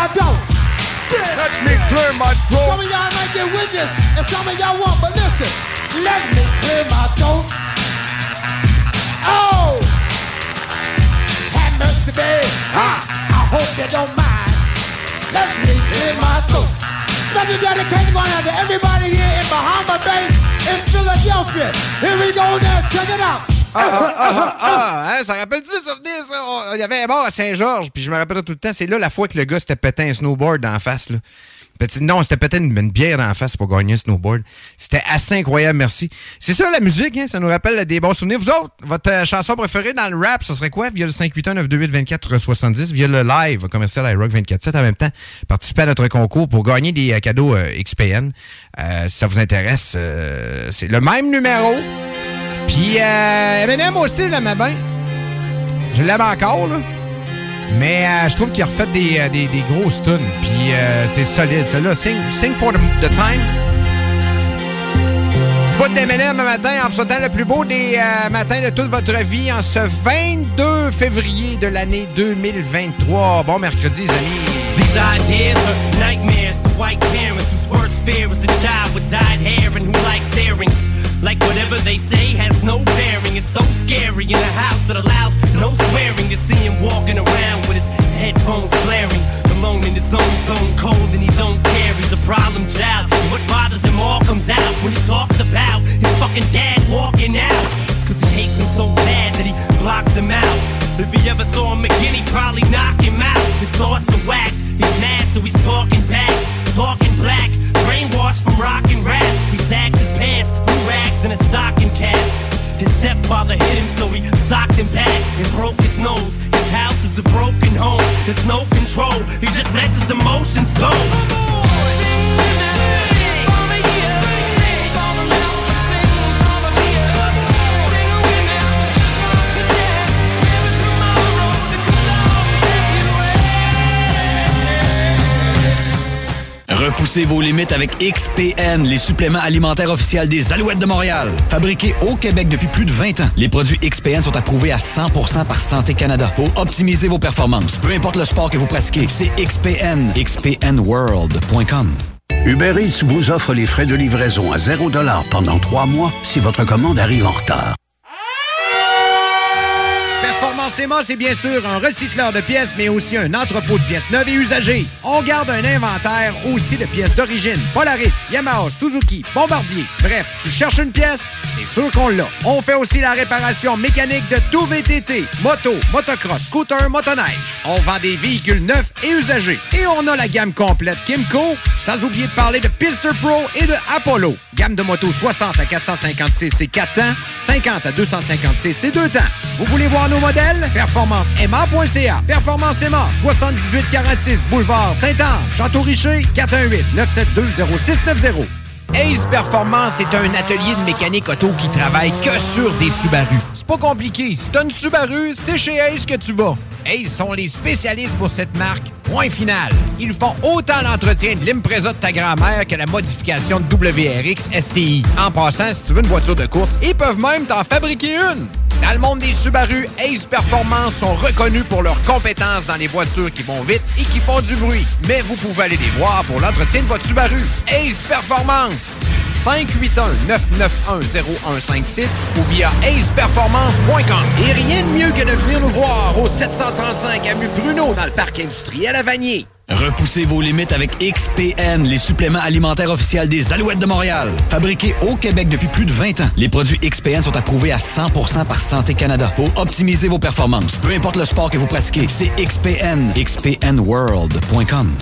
y'all don't. Let me clear my throat. Some of y'all might get witness, and some of y'all won't, but listen, let me clear my throat. Oh! Have mercy, babe. Ah, I hope you don't mind. Let me clear my throat. Special dedication going out to everybody here in Bahama Bay, in Philadelphia. Here we go now, check it out. Ah, ah, ah, ah, hein, ça rappelle-tu le ça? Il y avait un bar à Saint-Georges, puis je me rappelle tout le temps, c'est là la fois que le gars s'était pété un snowboard en face, là. Non, c'était pété une, une bière en face pour gagner un snowboard. C'était assez incroyable, merci. C'est ça la musique, hein, ça nous rappelle des bons souvenirs. Vous autres, votre euh, chanson préférée dans le rap, ce serait quoi? Via le 581-928-2470, via le live commercial iRock 24-7 en même temps. Participez à notre concours pour gagner des euh, cadeaux euh, XPN. Si ça vous intéresse, c'est le même numéro. Puis euh, Eminem aussi, je l'aimais. Je l'aime encore, là. Mais euh, je trouve qu'il a refait des, euh, des, des grosses tunes. Puis euh, c'est solide. Celui-là, Sing, Sing for the, Time. Petit bout d'Eminem un matin en vous souhaitant le plus beau des matins de toute votre vie en ce 22 février de l'année 2023. Bon mercredi, les amis. Like whatever they say has no bearing. It's so scary in a house that allows no swearing to see him walking around with his headphones blaring. Alone in his own zone, cold and he don't care. He's a problem child. And what bothers him all comes out when he talks about his fucking dad walking out. Cause he hates him so bad that he blocks him out. If he ever saw him again, he'd probably knock him out. His thoughts are whacked. He's mad, so he's talking back. Talking black, brainwashed from rock and rap. He sags his pants, rags, and a stocking cap. His stepfather hit him, so he socked him back and broke his nose. His house is a broken home. There's no control. He just lets his emotions go. Repoussez vos limites avec XPN, les suppléments alimentaires officiels des Alouettes de Montréal. Fabriqués au Québec depuis plus de 20 ans, les produits XPN sont approuvés à 100% par Santé Canada pour optimiser vos performances. Peu importe le sport que vous pratiquez, c'est XPN. XPNWorld.com. Uber Eats vous offre les frais de livraison à 0 pendant trois mois si votre commande arrive en retard. Performance Emma, c'est bien sûr un recycleur de pièces, mais aussi un entrepôt de pièces neuves et usagées. On garde un inventaire aussi de pièces d'origine. Polaris, Yamaha, Suzuki, Bombardier. Bref, tu cherches une pièce, c'est sûr qu'on l'a. On fait aussi la réparation mécanique de tout VTT, moto, motocross, scooter, motoneige. On vend des véhicules neufs et usagés. Et on a la gamme complète Kimco, sans oublier de parler de Pister Pro et de Apollo. Gamme de motos 60 à 456 et 4 temps, 50 à 256 et 2 temps. Vous voulez voir nos modèles? PerformanceMA.ca. Performance Emma, 7846 Boulevard Saint-Anne. Château-Richer, 418-972-0690. Ace Performance est un atelier de mécanique auto qui travaille que sur des Subaru. C'est pas compliqué. Si t'as une Subaru, c'est chez Ace que tu vas. Ace sont les spécialistes pour cette marque. Point final. Ils font autant l'entretien de l'Impreza de ta grand-mère que la modification de WRX STI. En passant, si tu veux une voiture de course, ils peuvent même t'en fabriquer une. Dans le monde des Subaru, Ace Performance sont reconnus pour leurs compétences dans les voitures qui vont vite et qui font du bruit. Mais vous pouvez aller les voir pour l'entretien de votre Subaru. Ace Performance. 581-991-0156 ou via aceperformance.com. Et rien de mieux que de venir nous voir au 735 avenue Bruno dans le parc industriel à Vanier. Repoussez vos limites avec XPN, les suppléments alimentaires officiels des Alouettes de Montréal. Fabriqués au Québec depuis plus de 20 ans, les produits XPN sont approuvés à 100% par Santé Canada pour optimiser vos performances. Peu importe le sport que vous pratiquez, c'est XPN. XPNWorld.com.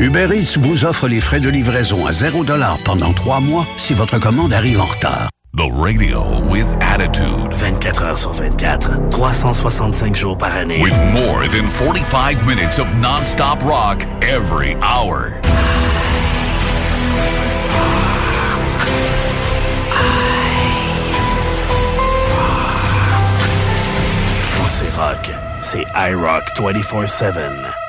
Uber Eats vous offre les frais de livraison à 0 pendant trois mois si votre commande arrive en retard. The radio with attitude. 24 heures sur 24, 365 jours par année. With more than 45 minutes of non-stop rock every hour. Quand c'est rock, c'est iRock 24-7.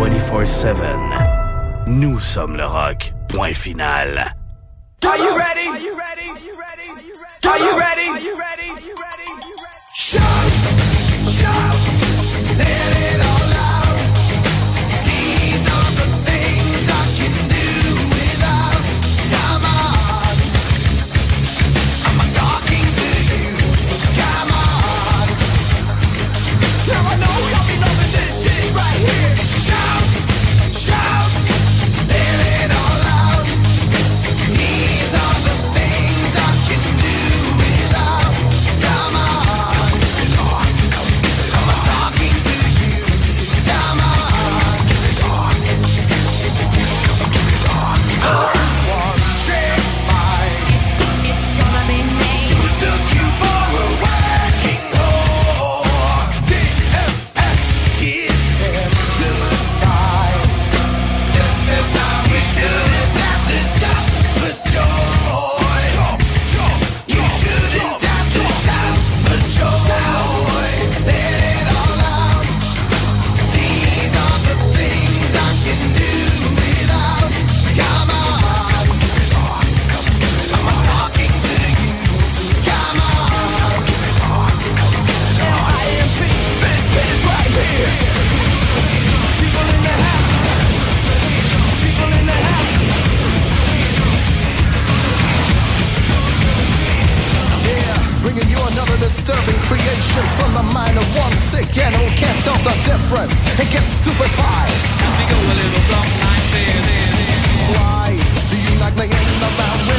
24-7. Nous sommes le rock. Point final. Are you ready? Are you ready? Are you ready? Are you ready? Are you ready? Shout! Shout! disturbing creation from the mind of one sick and who can't tell the difference and gets stupefied. Why do you like laying around?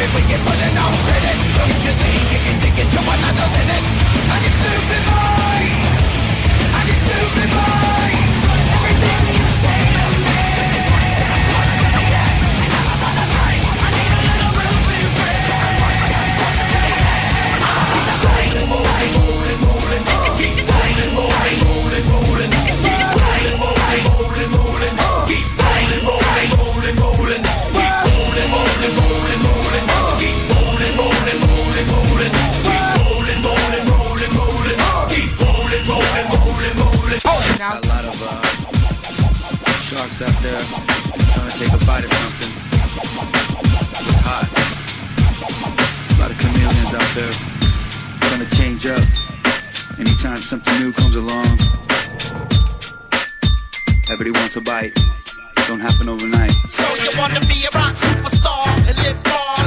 stupid, we can put in our credit. Don't You think you can take it to another minute. I get stupid boy. I get stupid boy. was there trying to take a bite of something. It was hot. A lot of chameleons out there trying to change up. Anytime something new comes along, everybody wants a bite. Don't happen overnight. So you wanna be a rock superstar and live large?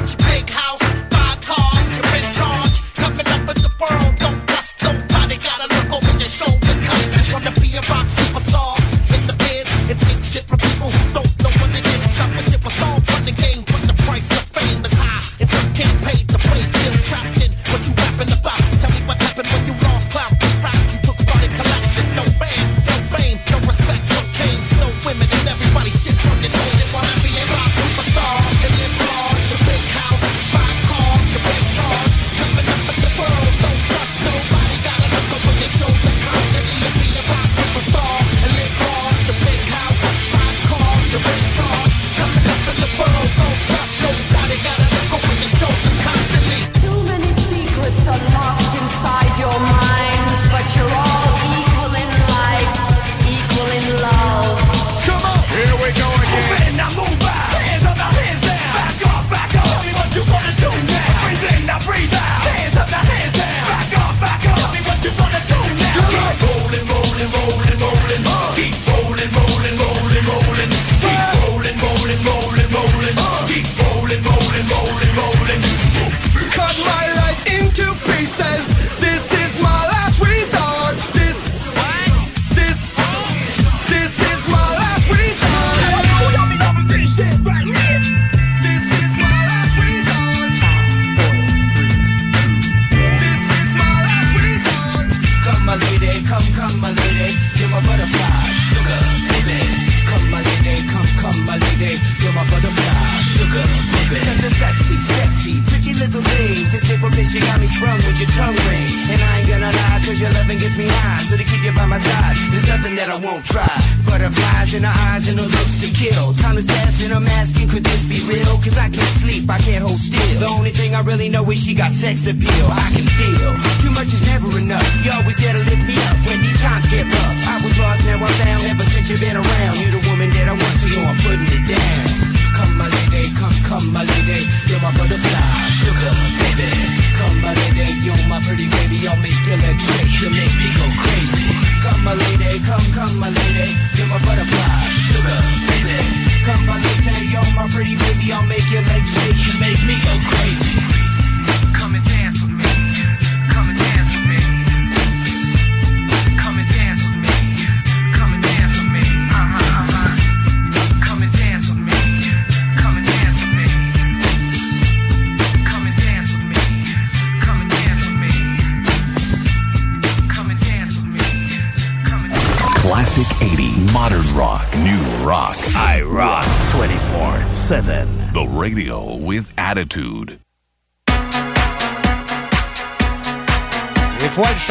disappear.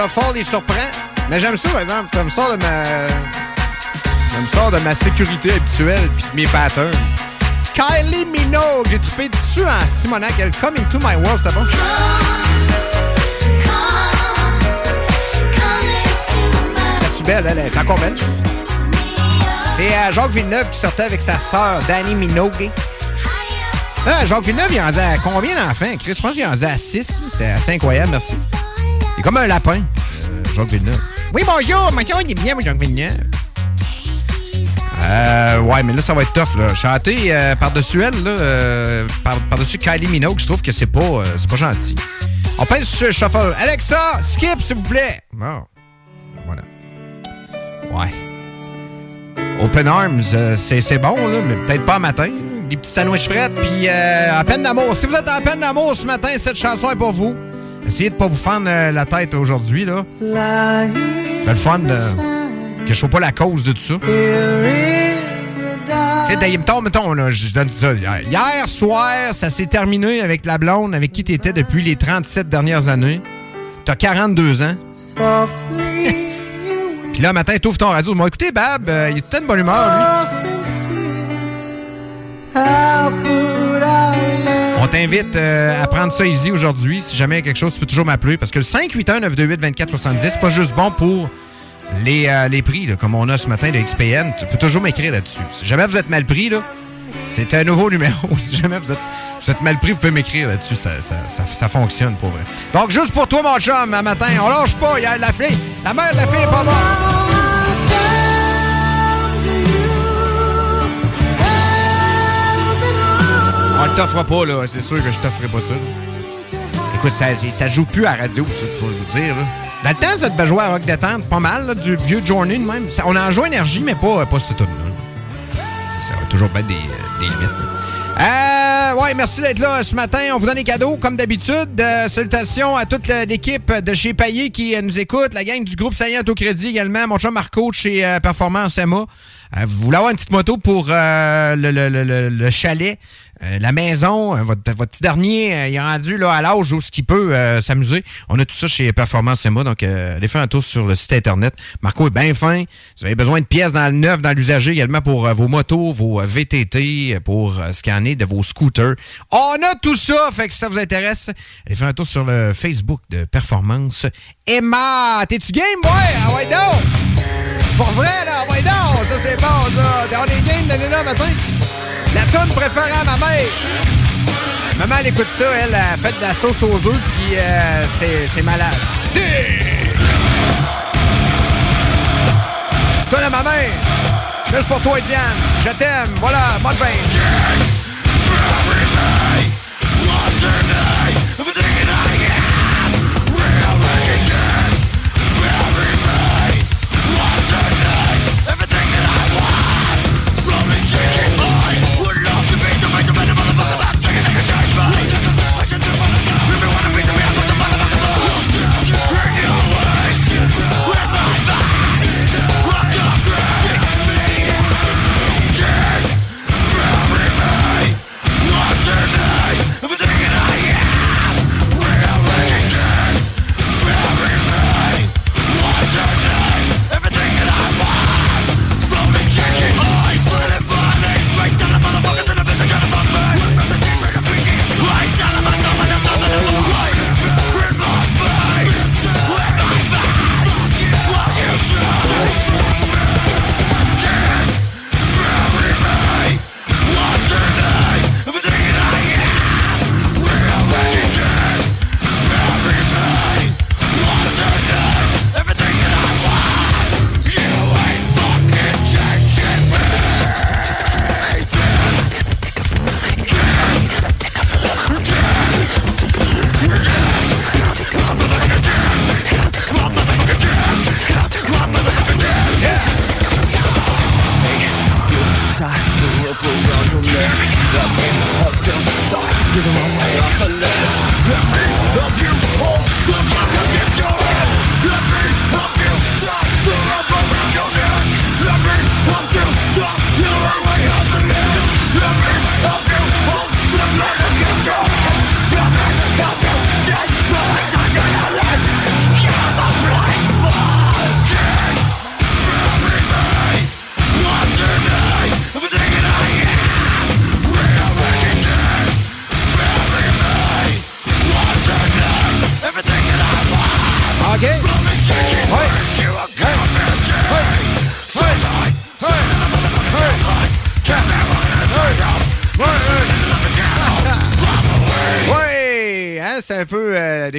Des fois, le shuffle, il surprend. Mais j'aime ça, par exemple. Ça me sort de ma... Ça me sort de ma sécurité habituelle puis de mes patterns. Kylie Minogue, j'ai trippé dessus en Simonac. Elle Come Into My World, c'est bon? Es-tu belle, elle? Est encore belle. C'est euh, Jacques Villeneuve qui sortait avec sa sœur, Danny Minogue. Ah, Jacques Villeneuve, il en a combien d'enfants, Chris? Je pense qu'il en a à 6. C'est assez incroyable, merci. Il est comme un lapin, euh, Jacques Villeneuve. Oui, bonjour, monsieur, il est bien, Jacques Villeneuve. Euh, ouais, mais là, ça va être tough, là. Chanter euh, par-dessus elle, là, euh, par- par-dessus Kylie Minogue, je trouve que c'est pas, euh, c'est pas gentil. On pèse sur le shuffle. Alexa, skip, s'il vous plaît. Bon. Voilà. Ouais. Open Arms, euh, c'est c'est bon, là, mais peut-être pas matin. Des petits sandwichs frettes, puis euh, à peine d'amour. Si vous êtes en peine d'amour ce matin, cette chanson est pour vous. Essayez de pas vous fendre euh, la tête aujourd'hui, là. C'est le fun de... que je sois pas la cause de tout ça. Tu sais, d'ailleurs, mettons, mettons, là, je donne ça. Hier, hier soir, ça s'est terminé avec la blonde avec qui t'étais depuis les 37 dernières années. T'as 42 ans. Puis là, matin, t'ouvres ton radio. Moi, écoutez, Bab, euh, il est tout de bonne humeur, lui. On t'invite euh, à prendre ça easy aujourd'hui. Si jamais quelque chose, tu peux toujours m'appeler. Parce que le 581-928-2470, c'est pas juste bon pour les, euh, les prix, là, comme on a ce matin de XPN. Tu peux toujours m'écrire là-dessus. Si jamais vous êtes mal pris, là, c'est un nouveau numéro. Si jamais vous êtes, mal pris, vous pouvez m'écrire là-dessus. Ça, ça, fonctionne pour vrai. Donc, juste pour toi, mon chum, un matin, on lâche pas. Il y a la fille. La mère de la fille est pas morte. On le t'offre pas, là. C'est sûr que je t'offrerai pas ça. Écoute, ça, ça joue plus à radio, ça, faut vous dire. Là. Dans le temps, devait jouer à Rock Détente pas mal, là, du vieux Journey même. Ça- on en joue énergie, mais pas, pas ce tout Ça, va toujours mettre des, des limites. là. Euh, ouais, merci d'être là ce matin. On vous donne des cadeaux, comme d'habitude. Euh, salutations à toute l'équipe de chez Payet qui euh, nous écoute, la gang du groupe Saillant au crédit également, mon chum Marco de chez euh, Performance. Euh, vous voulez avoir une petite moto pour le- le- le- le chalet, euh, la maison, euh, votre, votre petit dernier, euh, il est rendu là, à l'âge où ce qu'il peut euh, s'amuser. On a tout ça chez Performance Emma, donc allez faire un tour sur le site internet. Marco est bien fin. Vous avez besoin de pièces dans le neuf, dans l'usager également pour vos motos, vos VTT, pour scanner de vos scooters. On a tout ça, fait que si ça vous intéresse, allez faire un tour sur le Facebook de Performance Emma. T'es-tu game, ouais? Ah ouais, non! Pour vrai, là, ouais, non! Ça, c'est bon, ça! On est game d'aller là, matin? La toune préférée à ma mère! Maman, elle écoute ça, elle a fait de la sauce aux œufs, puis euh, c'est, malade. Toune à ma mère! Juste pour toi, Diane! Je t'aime! Voilà, bonne veille!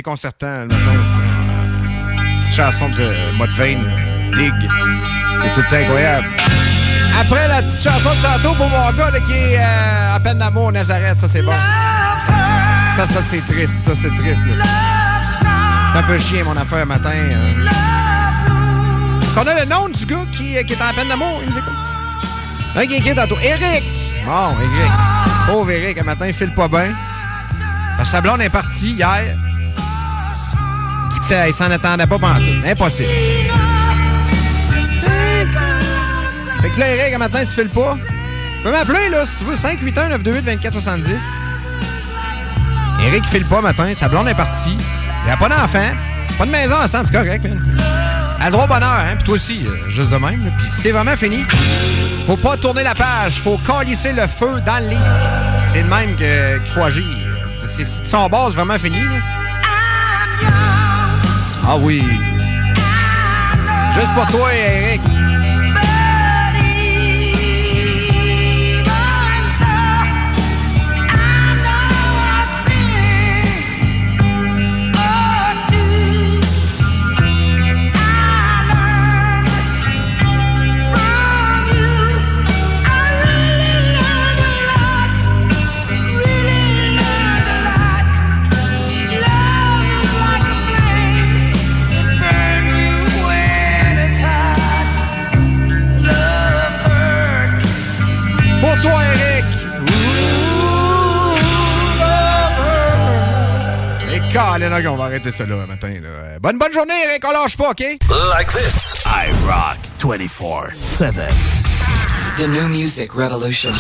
Déconcertant. Euh, Petite chanson de Mode Vein, Dig. C'est tout incroyable. Après la petite chanson de tantôt pour mon gars qui est euh, à peine d'amour, Nazareth, ça c'est bon. Ça, ça c'est triste, ça c'est triste. C'est un peu chien mon affaire matin. euh. Est-ce qu'on a le nom du gars qui, qui est en peine d'amour? Il nous écoute. Un qui est tantôt. Eric! Bon, Eric. Pauvre Eric, un matin, il file pas bien. Parce que est partie hier. Ça, il s'en attendait pas pendant tout. Impossible. Fait que là, Eric, un matin, tu files pas. Tu peux m'appeler, là, si tu veux, 581-928-2470. Eric file pas matin, sa blonde est partie. Il a pas d'enfant, pas de maison ensemble, c'est correct, man. Elle a droit au bonheur, hein, puis toi aussi, euh, juste de même. Puis c'est vraiment fini. Faut pas tourner la page, faut calisser le feu dans le livre. C'est le même qu'il faut agir. C'est son base vraiment fini, là. Ah oui. Juste pour toi, Eric. Pour toi, Eric. Et Colin, on va arrêter ça là, matin. Là. Bonne, bonne journée, Eric. On lâche pas, OK? Like this. I rock 24 7. The new music revolution.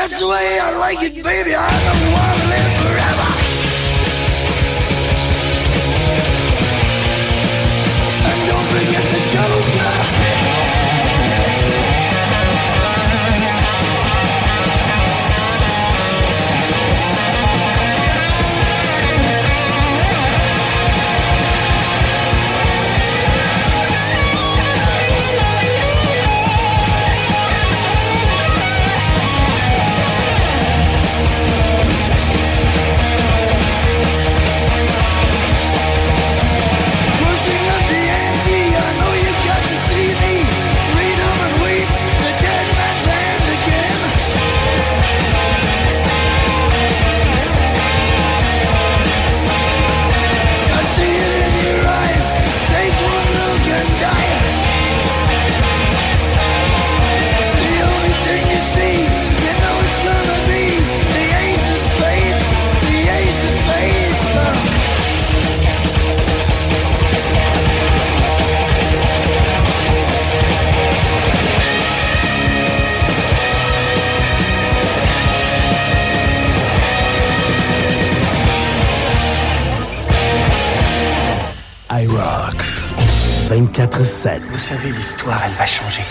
That's the way I like it, baby. I don't want to live forever. And don't forget the joker. I rock 24 7. Vous savez, l'histoire, elle va changer.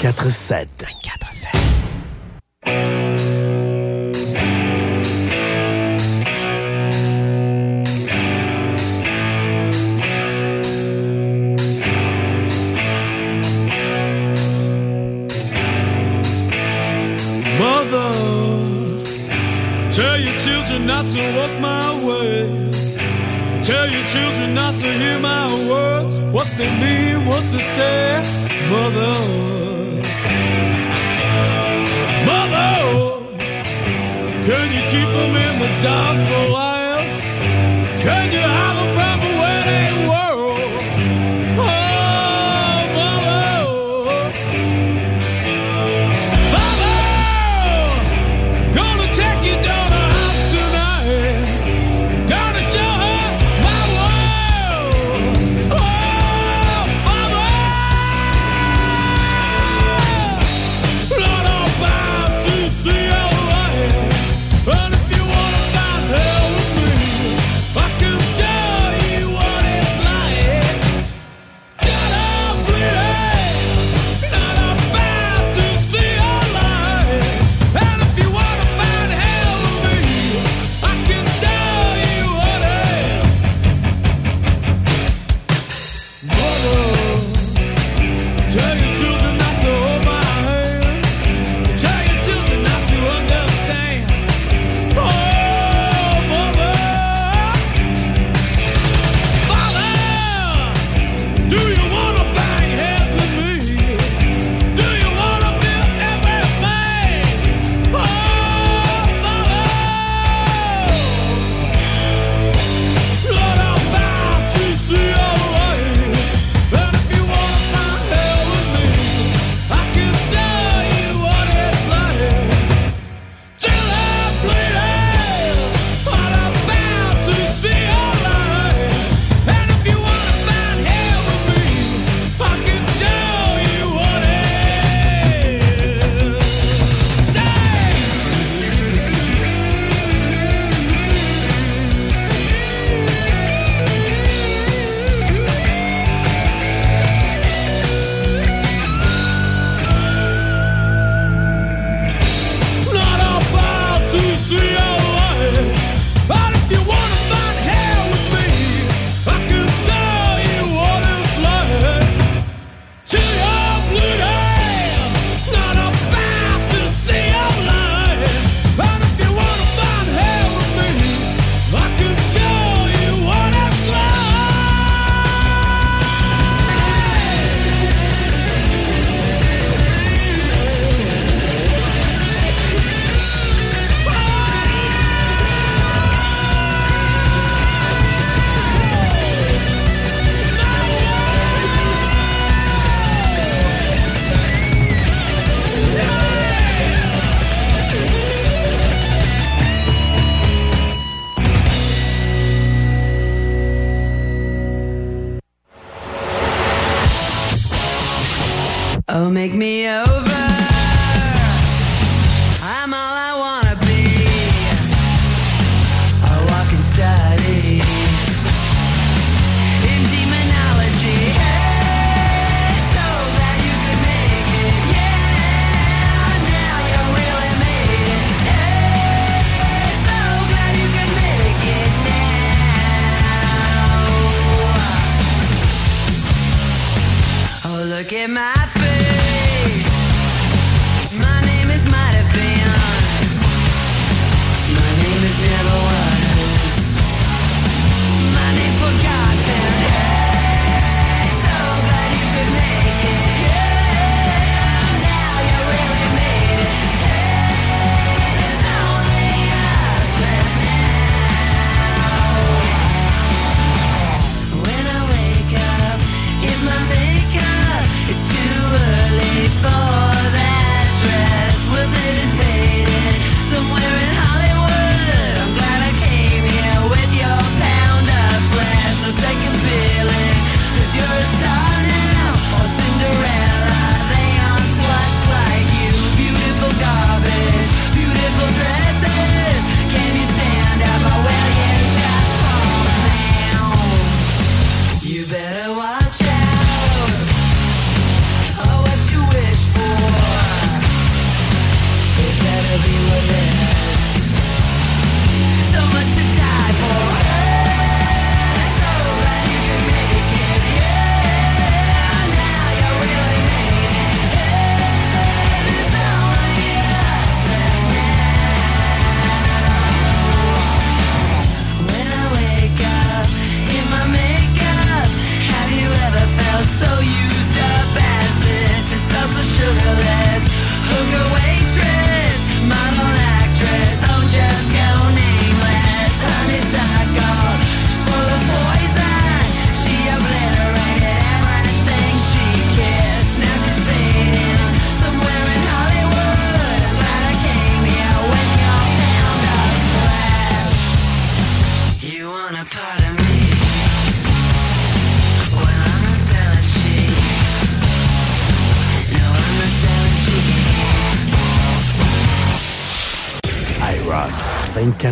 24-7.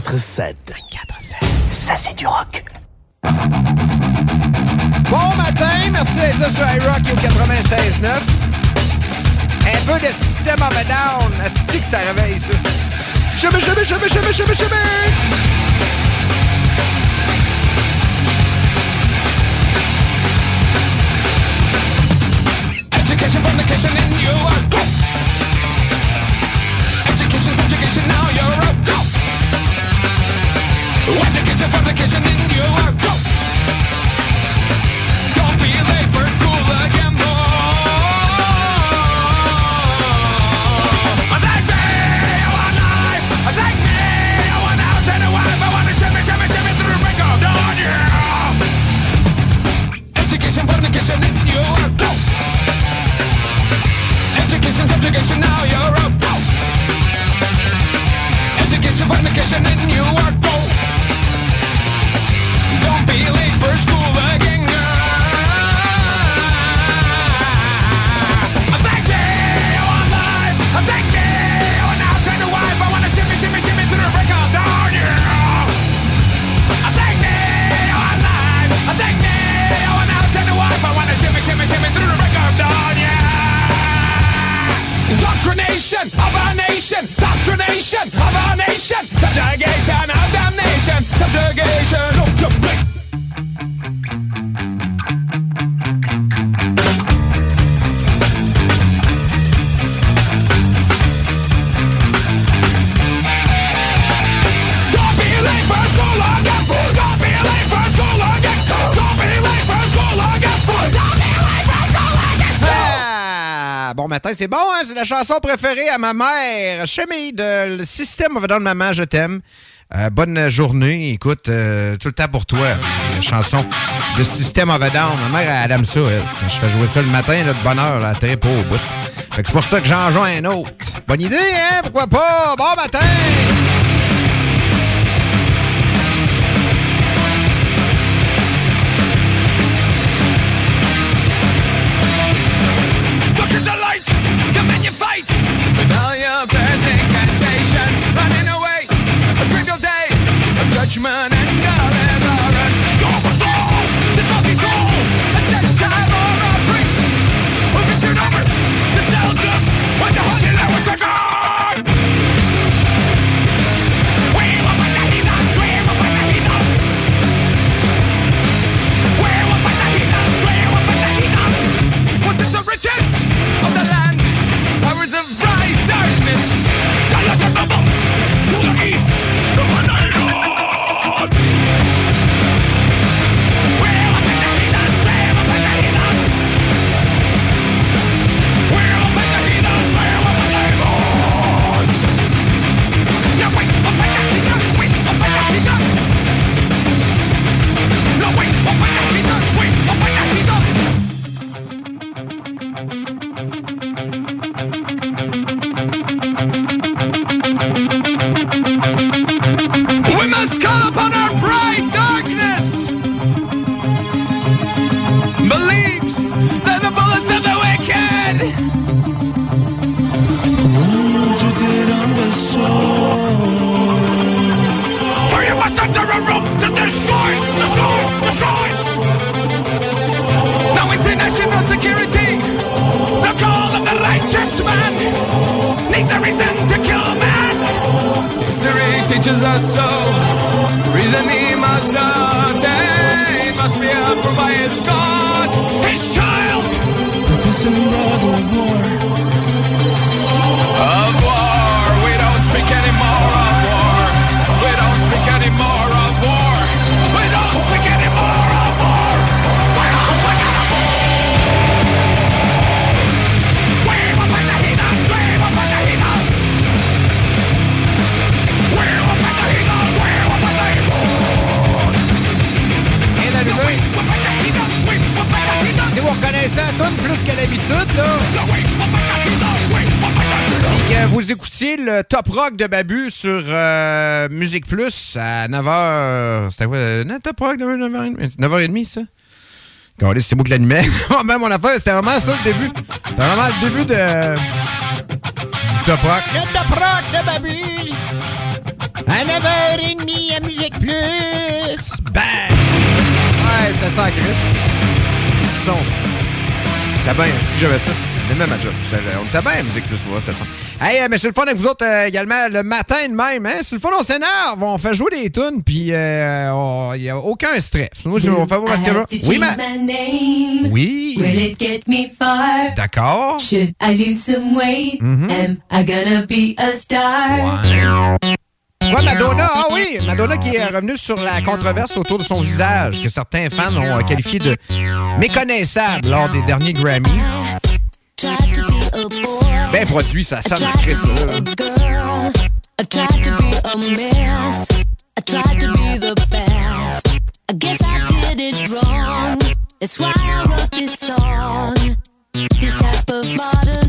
24-7. c'est la chanson préférée à ma mère. Chemille de le système of a Maman, je t'aime. Euh, bonne journée. Écoute, euh, tout le temps pour toi. Euh, chanson de System of a Ma mère, elle aime ça. Elle. Quand je fais jouer ça le matin, là, de bonne heure, là, très pas au bout. Fait que c'est pour ça que j'en joins un autre. Bonne idée, hein? Pourquoi pas? Bon matin! money. Plus à 9h. C'était quoi? T'as pas 9h30? 9h30, ça? C'est moi qui l'animais. Même oh, ben, mon affaire, c'était vraiment ça le début. C'était vraiment le début de. du Top Rock. Le Top Rock de Babu! À 9h30 à Musique Plus! Bang! Ouais, c'était ça, Chris. Petit son. T'as bien, si j'avais ça. Même ma job. On était bien à Musique Plus pour voir ce son. Hey, euh, mais c'est le fun avec vous autres euh, également le matin de même. Hein? C'est le fun, on s'énerve. On fait jouer des tunes, puis euh, on- il n'y a aucun stress. Je vais faire voir ce que. Oui, ma... Oui. Will it get me far? D'accord. Should I lose some weight? Mhm. Am I gonna be a star? Ouais, Madonna, ah oui, Madonna qui est revenue sur la controverse autour de son visage, que certains fans ont qualifié de méconnaissable lors des derniers Grammy. Ben produit, ça sonne de Chris, là. girl. I tried to be a mess. I tried to be the best. I guess I did it wrong. That's why I wrote this song. This type of modern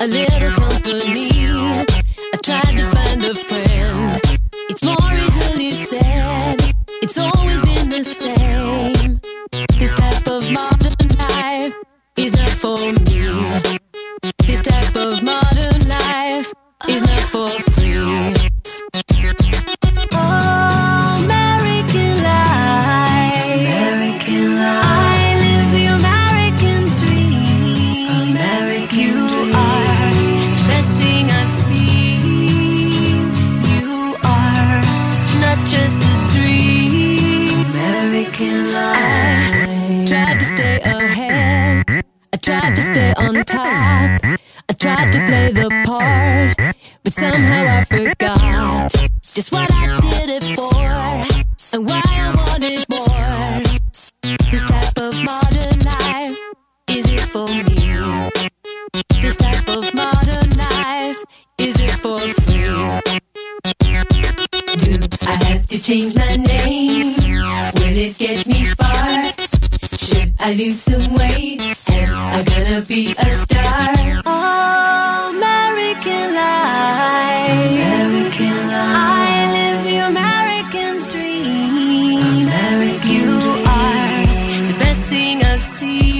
a little somehow I forgot just what I did it for and why I wanted more. This type of modern life, is it for me? This type of modern life, is it for free? Do I have to change my name? Will it get me far? Should I lose some weight? Am I gonna be a star?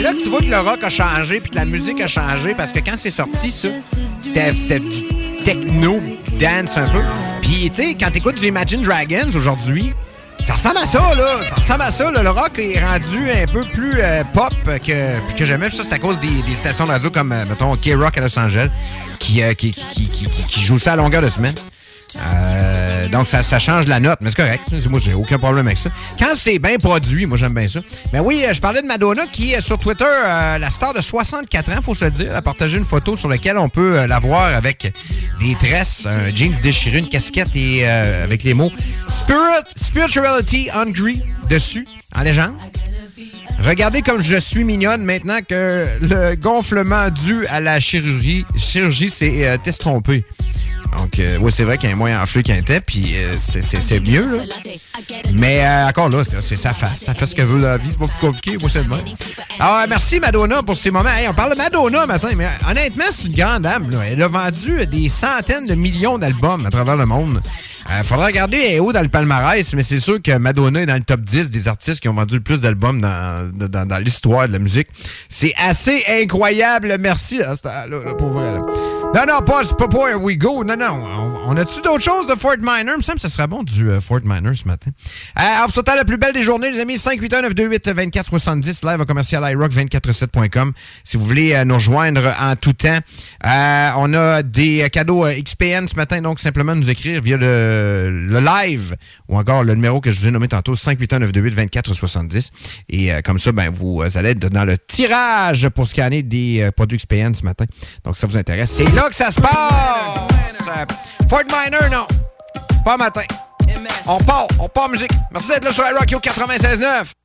Là que tu vois que le rock a changé puis que la musique a changé parce que quand c'est sorti, ça, c'était c'était du techno, dance un peu. Puis, tu sais, quand t'écoutes du Imagine Dragons aujourd'hui, ça ressemble à ça, là. Ça ressemble à ça, là. Le rock est rendu un peu plus euh, pop que, que jamais. Puis ça, c'est à cause des, des stations de radio comme, euh, mettons, K-Rock à Los Angeles qui, euh, qui, jouent ça à longueur de semaine. Euh, donc, ça, change la note, mais c'est correct. Moi, j'ai aucun problème avec ça. Quand c'est bien produit, moi, j'aime bien ça. Mais oui, euh, je parlais de Madonna qui est sur Twitter, la star de 64 ans, faut se le dire, a partagé une photo sur laquelle on peut la voir avec des tresses, un jeans déchiré, une casquette et avec les mots Spirit, Spirituality Hungry dessus, en légende. Regardez comme je suis mignonne maintenant que le gonflement dû à la chirurgie, chirurgie s'est euh. Donc, euh, oui, c'est vrai qu'il est moins enflé qu'il était, puis euh, c'est- c'est c'est mieux, là. Mais euh, encore là, c'est c'est sa face. Ça fait ce qu'elle veut la vie, c'est pas plus compliqué. Moi, c'est le même. Alors, euh, merci Madonna pour ces moments. Hey, on parle de Madonna matin, mais honnêtement, c'est une grande dame. Là. Elle a vendu des centaines de millions d'albums à travers le monde. Euh, faudra regarder où dans le palmarès, mais c'est sûr que Madonna est dans le top 10 des artistes qui ont vendu le plus d'albums dans, dans, l'histoire de la musique. C'est assez incroyable. Merci à ce temps-là, là, pour vrai. là. Non, non, pas, pas pour We Go. Non, non. On, a-tu d'autres choses de Fort Minor? Il me semble que ça serait bon du euh, Fort Minor ce matin. Euh, vous souhaitant la plus belle des journées, les amis, 581-928-2470, live à commercial iRock247.com. Si vous voulez euh, nous rejoindre en tout temps. Euh, on a des cadeaux XPN ce matin, donc simplement nous écrire via le, le live ou encore le numéro que je vous ai nommé tantôt, 581-928-2470. Et comme ça, ben, vous allez être dans le tirage pour scanner des produits XPN ce matin. Donc, ça vous intéresse. C'est là que ça se passe! Fort Minor, non. Pas matin. On part, on part musique. Merci d'être là sur iRock Yo 96.9.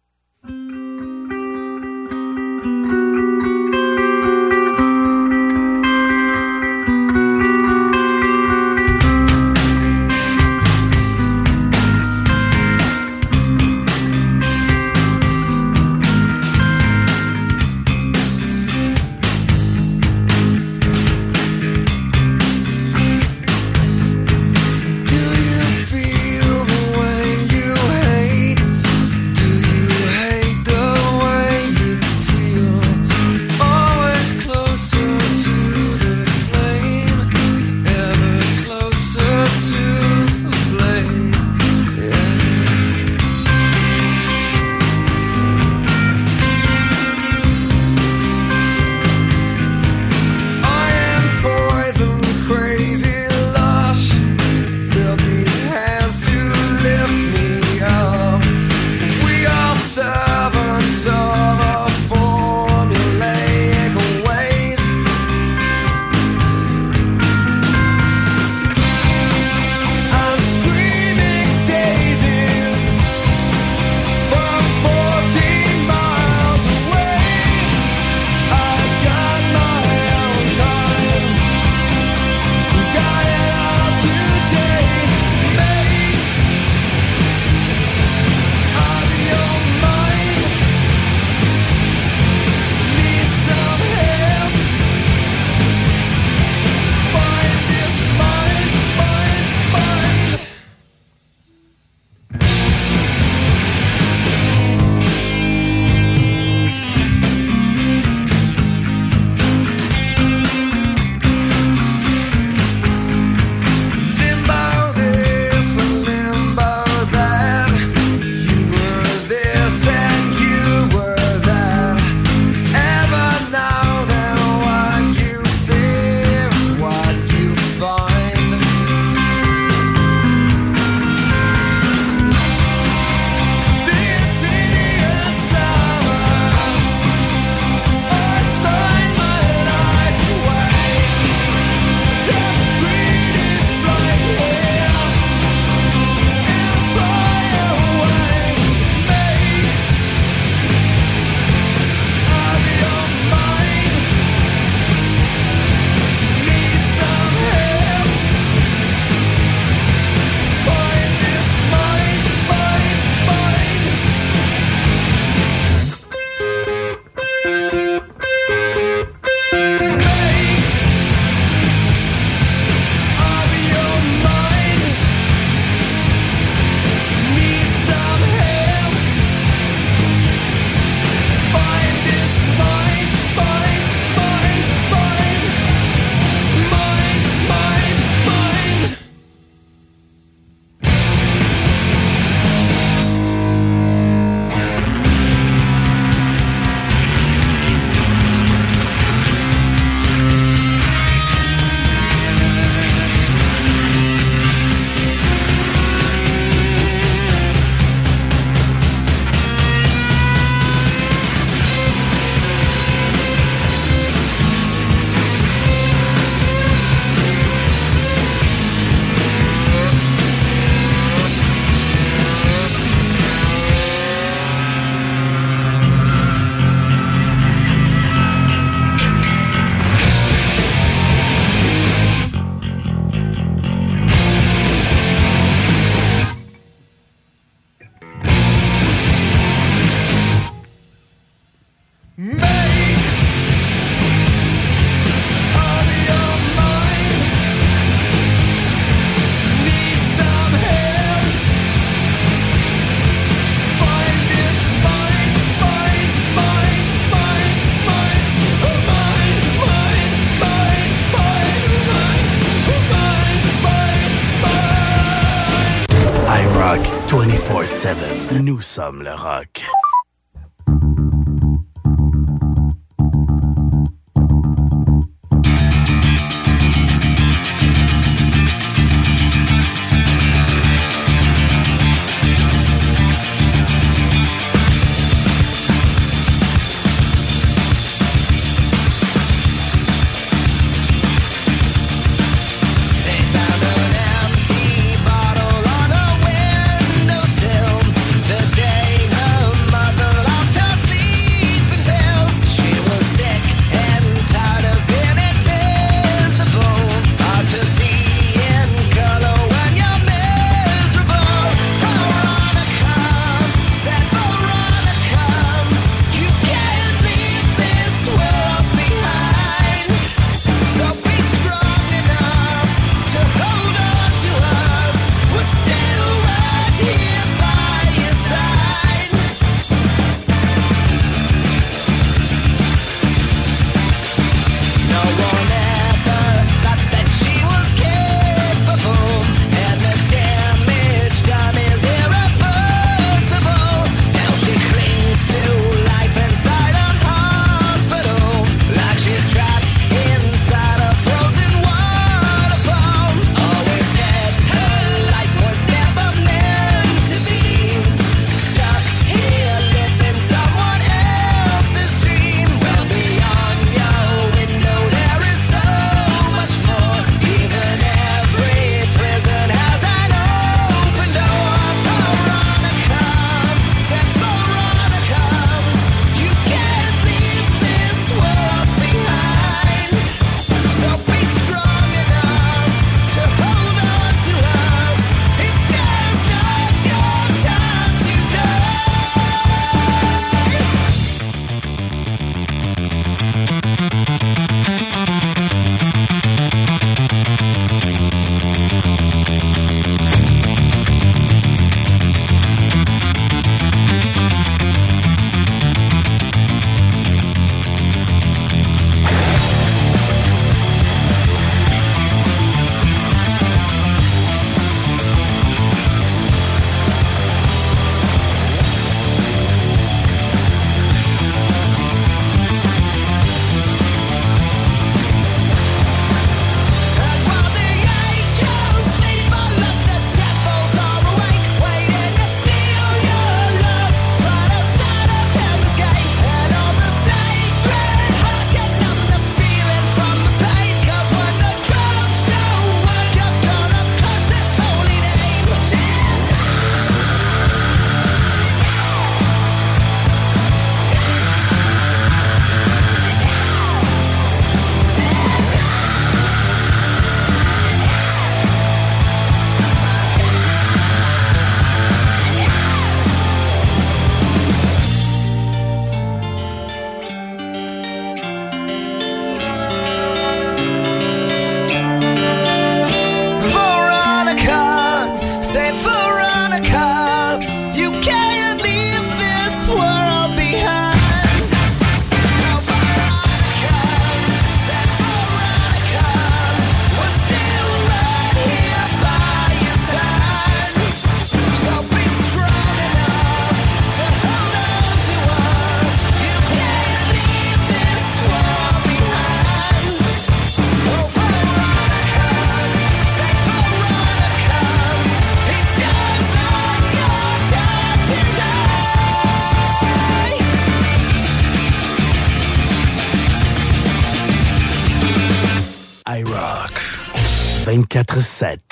Nous sommes le rock.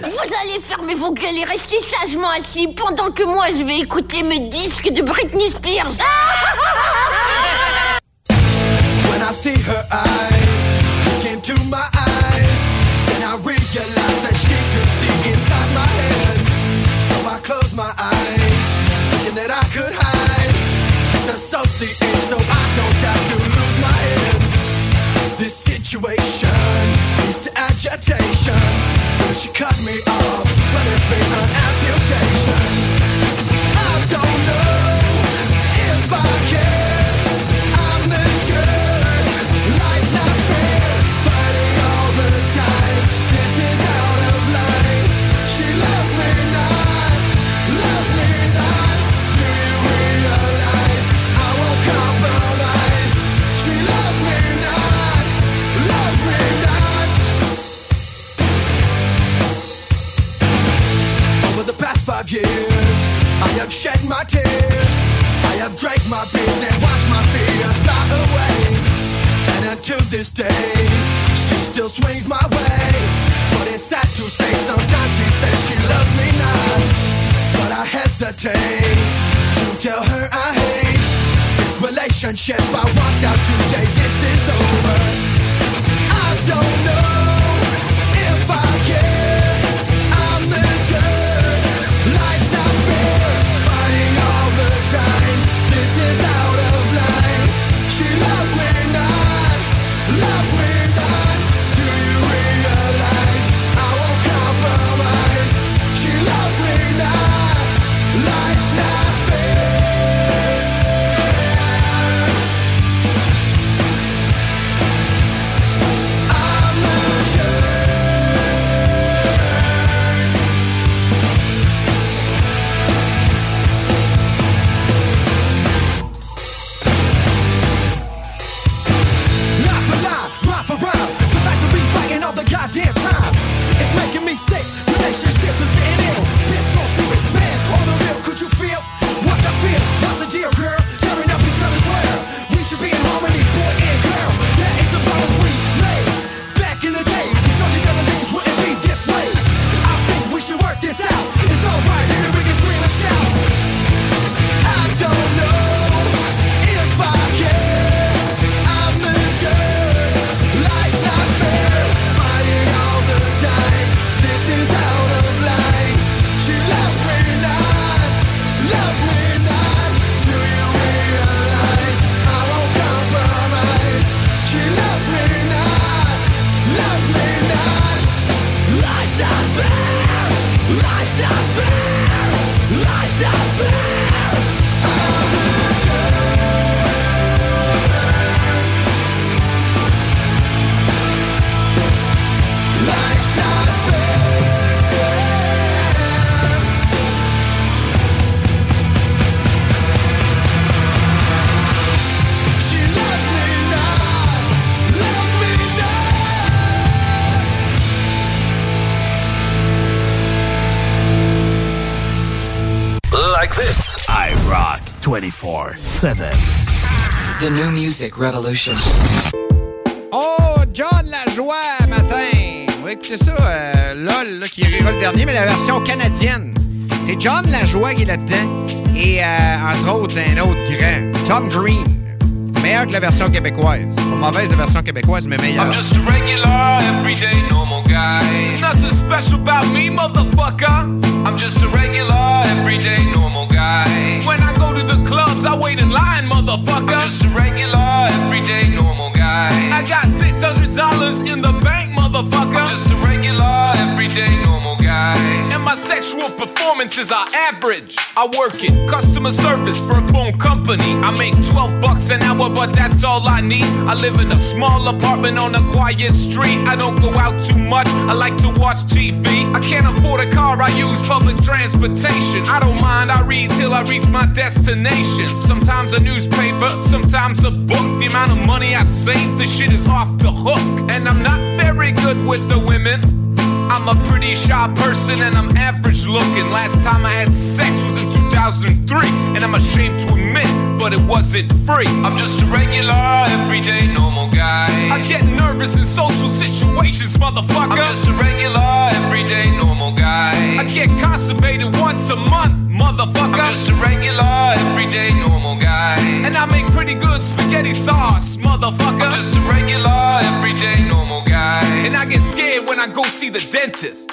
Vous allez fermer vos gueules et rester sagement assis pendant que moi je vais écouter mes disques de Britney Spears. cut me off, but it's been an amputation. I don't know if I can. Drink my beers and watch my fears fly away. And until this day, she still swings my way. But it's sad to say, sometimes she says she loves me not. But I hesitate to tell her I hate this relationship. I walked out today, this is over. I don't know Oh, John Lajoie, matin! Oui, écoutez ça, euh, LOL, là, qui rira le dernier, mais la version canadienne. C'est John Lajoie qui est là-dedans. Et, euh, entre autres, un autre grand, Tom Green. Meilleur que la version québécoise. Pas mauvaise la version québécoise, mais meilleure. I'm just a regular, everyday, normal guy. Nothing special about me, motherfucker. I'm just a regular, everyday, normal guy. When I go to the clubs, I wait in line, motherfucker. I'm just a regular, everyday, normal guy. I got $600 in the bank, motherfucker. I'm just a regular, everyday, normal guy. And my sexual performances are average. I work in customer service for a phone company. I make 12 bucks an hour, but that's all I need. I live in a small apartment on a quiet street. I don't go out too much. I like to watch TV. I can't afford a car. I use public transportation. I don't mind. I read till I reach my destination. Sometimes a newspaper, sometimes a book. The amount of money I save, this shit is off the hook. And I'm not very good with the women. I'm a pretty shy person and I'm average looking. Last time I had sex was in 2003, and I'm ashamed to admit, but it wasn't free. I'm just a regular, everyday, normal guy. I get nervous in social situations, motherfucker. I'm just a regular, everyday, normal guy. I get constipated once a month, motherfucker. I'm just a regular, everyday, normal guy. And I make pretty good spaghetti sauce, motherfucker. I'm just a regular, everyday, normal guy. And I get scared when I go see the dentist.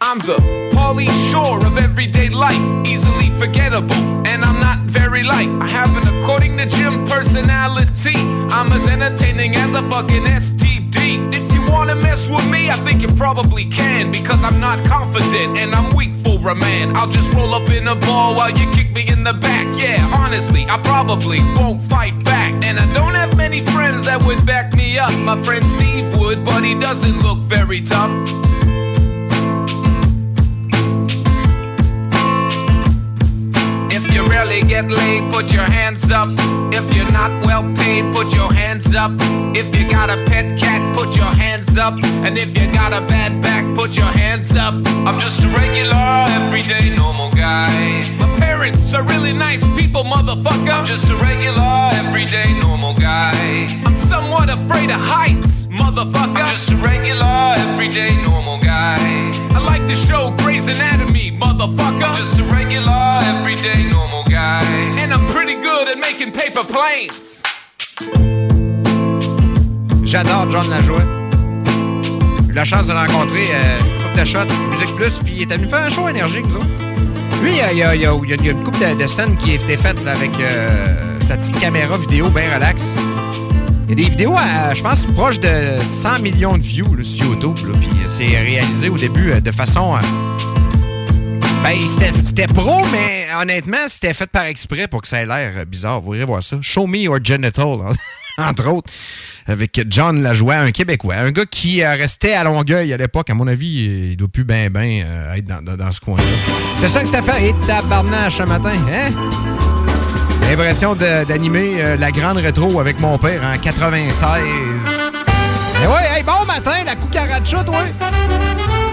I'm the Pauly Shore of everyday life, easily forgettable, and I'm not very light. I have an according to Jim personality. I'm as entertaining as a fucking STD. If wanna mess with me, I think you probably can, because I'm not confident and I'm weak for a man. I'll just roll up in a ball while you kick me in the back. Yeah, honestly, I probably won't fight back, and I don't have many friends that would back me up. My friend Steve would, but he doesn't look very tough. Get laid, put your hands up. If you're not well paid, put your hands up. If you got a pet cat, put your hands up. And if you got a bad back, put your hands up. I'm just a regular, everyday, normal guy. Parents are really nice people, motherfucker. I'm just a regular, everyday, normal guy. I'm somewhat afraid of heights, motherfucker. I'm just a regular, everyday, normal guy. I like the show Grey's Anatomy, motherfucker. I'm just a regular, everyday, normal guy. And I'm pretty good at making paper planes. J'adore John Lajoie. J'ai eu la chance de le rencontrer euh, coupe de shot, Musique Plus, puis il était venu faire un show énergique, nous autres. Lui, il y a, y a- y a- une coupe de, scènes qui été faite avec euh, sa petite caméra vidéo bien relax. Il y a des vidéos, à, je pense, proches de 100 millions de views là, sur YouTube. Puis c'est réalisé au début euh, de façon... euh, ben, c'était- c'était pro, mais honnêtement, c'était fait par exprès pour que ça ait l'air euh, bizarre. Vous irez voir ça. Show Me Your Genital, entre autres, avec John Lajoie, un Québécois. Un gars qui euh, restait à Longueuil à l'époque. À mon avis, il doit plus bien, bien être dans, dans- ce coin-là. C'est ça que ça fait. Et tabarnache ce matin, hein? L'impression d'animer euh, la grande rétro avec mon père en 96. Eh ouais, bon matin, la cucaracha, toi!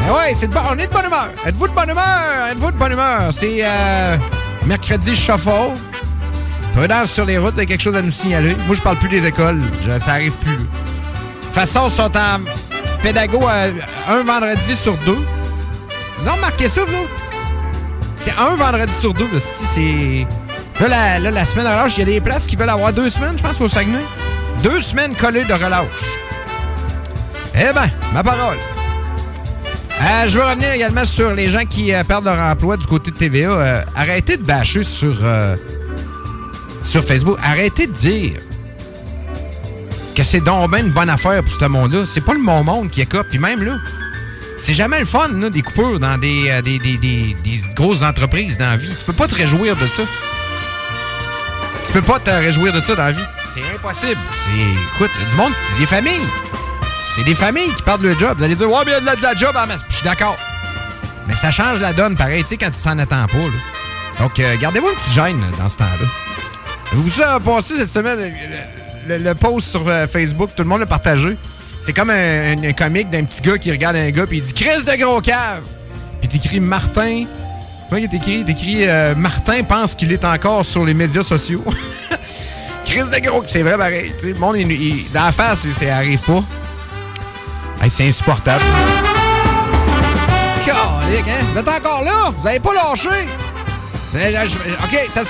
Eh ouais, c'est on est de bonne humeur. Êtes-vous de bonne humeur? Êtes-vous de bonne humeur? C'est euh, mercredi shuffle. Prudence sur les routes, il y a quelque chose à nous signaler. Moi, je parle plus des écoles. Ça arrive plus. De toute façon, ils sont en pédago euh, un vendredi sur deux. Vous avez remarqué ça, vous? C'est un vendredi sur deux, c'est... Là la, là, la semaine de relâche, il y a des places qui veulent avoir deux semaines, je pense, au Saguenay. Deux semaines collées de relâche. Eh ben, ma parole. Euh, je veux revenir également sur les gens qui euh, perdent leur emploi du côté de TVA. Arrêtez de bâcher sur, sur Facebook. Arrêtez de dire que c'est donc ben une bonne affaire pour ce monde-là. C'est pas le bon monde qui écope. Puis même là, c'est jamais le fun, là, des coupures dans des, euh, des, des- des- des grosses entreprises dans la vie. Tu peux pas te réjouir de ça. Tu peux pas te réjouir de ça dans la vie. C'est impossible. C'est. Écoute, du monde, c'est des familles. C'est des familles qui perdent le job. Vous allez dire, ouais, mais il y a de la, job en masse. Je suis d'accord. Mais ça change la donne, pareil, tu sais, quand tu t'en attends pas. là. Donc, euh, gardez-vous une petite gêne dans ce temps-là. Vous avez passé cette semaine le, le- le post sur euh, Facebook, tout le monde l'a partagé. C'est comme un, un- comique d'un petit gars qui regarde un gars puis il dit Chris de gros cave. Puis t'écris Martin. Ouais, il est écrit, t'écris, euh, Martin pense qu'il est encore sur les médias sociaux. Chris de gros, c'est vrai pareil. Le monde, il, il- dans la face, ça arrive pas. Hey, c'est insupportable. Calique, hein? Vous êtes encore là? Vous avez pas lâché? Je- OK, t'as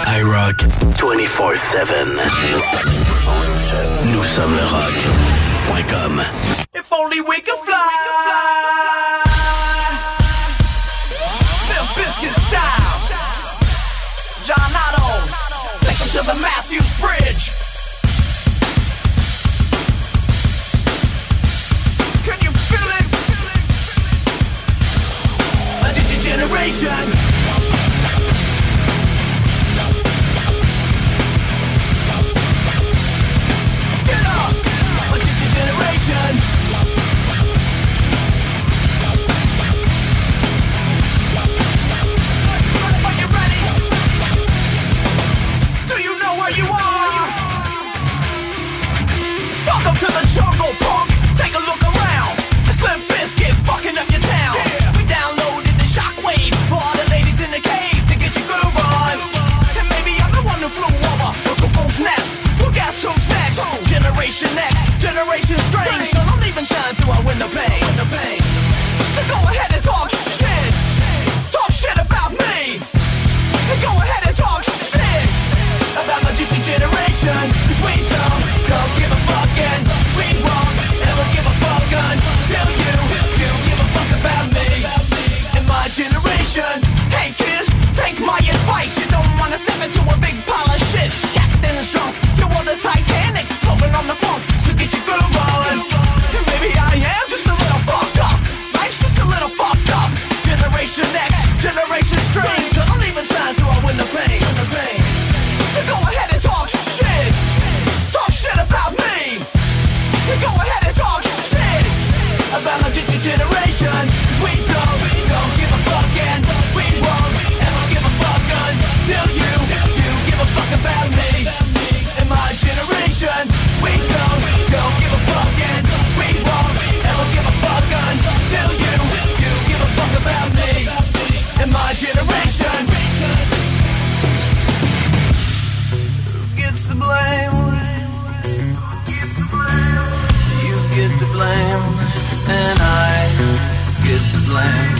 assez. iRock 24-7. Nous sommes le rock.com. If only we could fly. Bizkit style. John Otto. Take to the Matthews Bridge. Can you feel it? A digital generation. Generation X, Generation Strange. So don't even shine through our window pane. So go ahead and talk shit. Talk get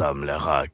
24-7. Nous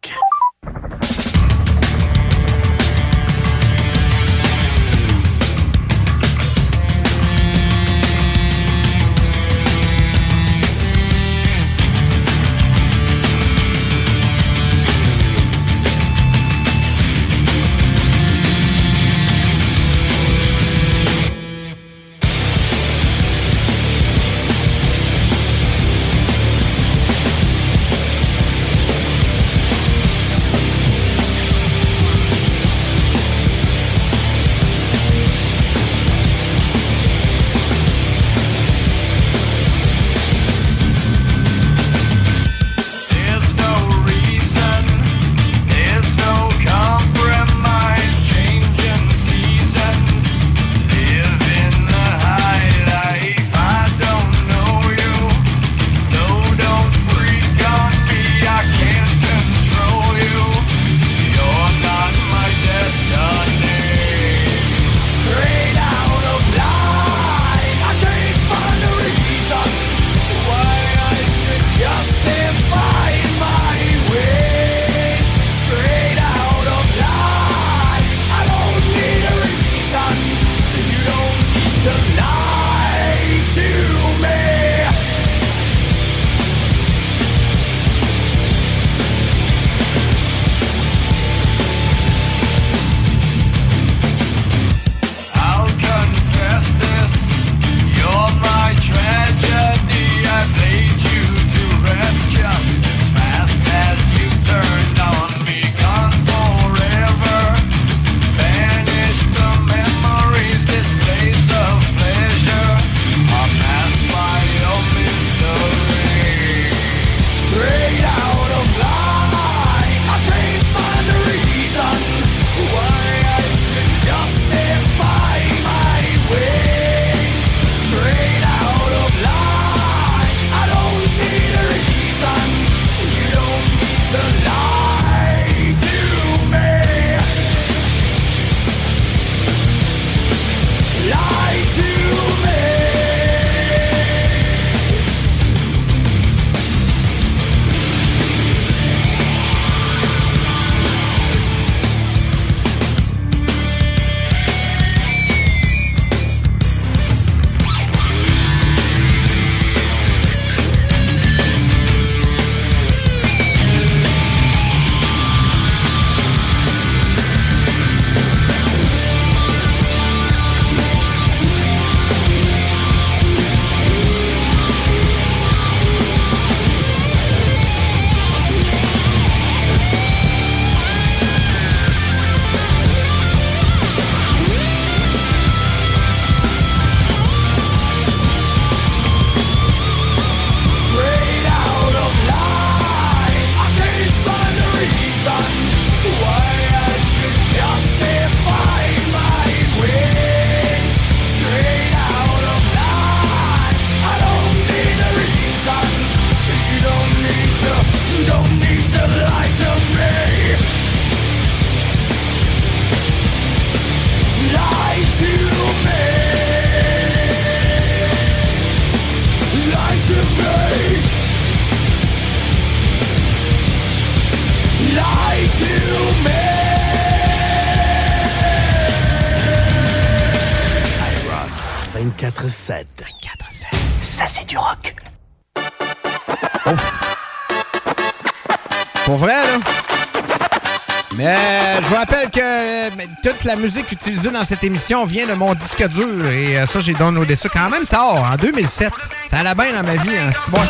la musique utilisée dans cette émission vient de mon disque dur. Et euh, ça, j'ai downloadé ça quand même tard, en 2007. Ça allait bien dans ma vie. Hein. C'est bon.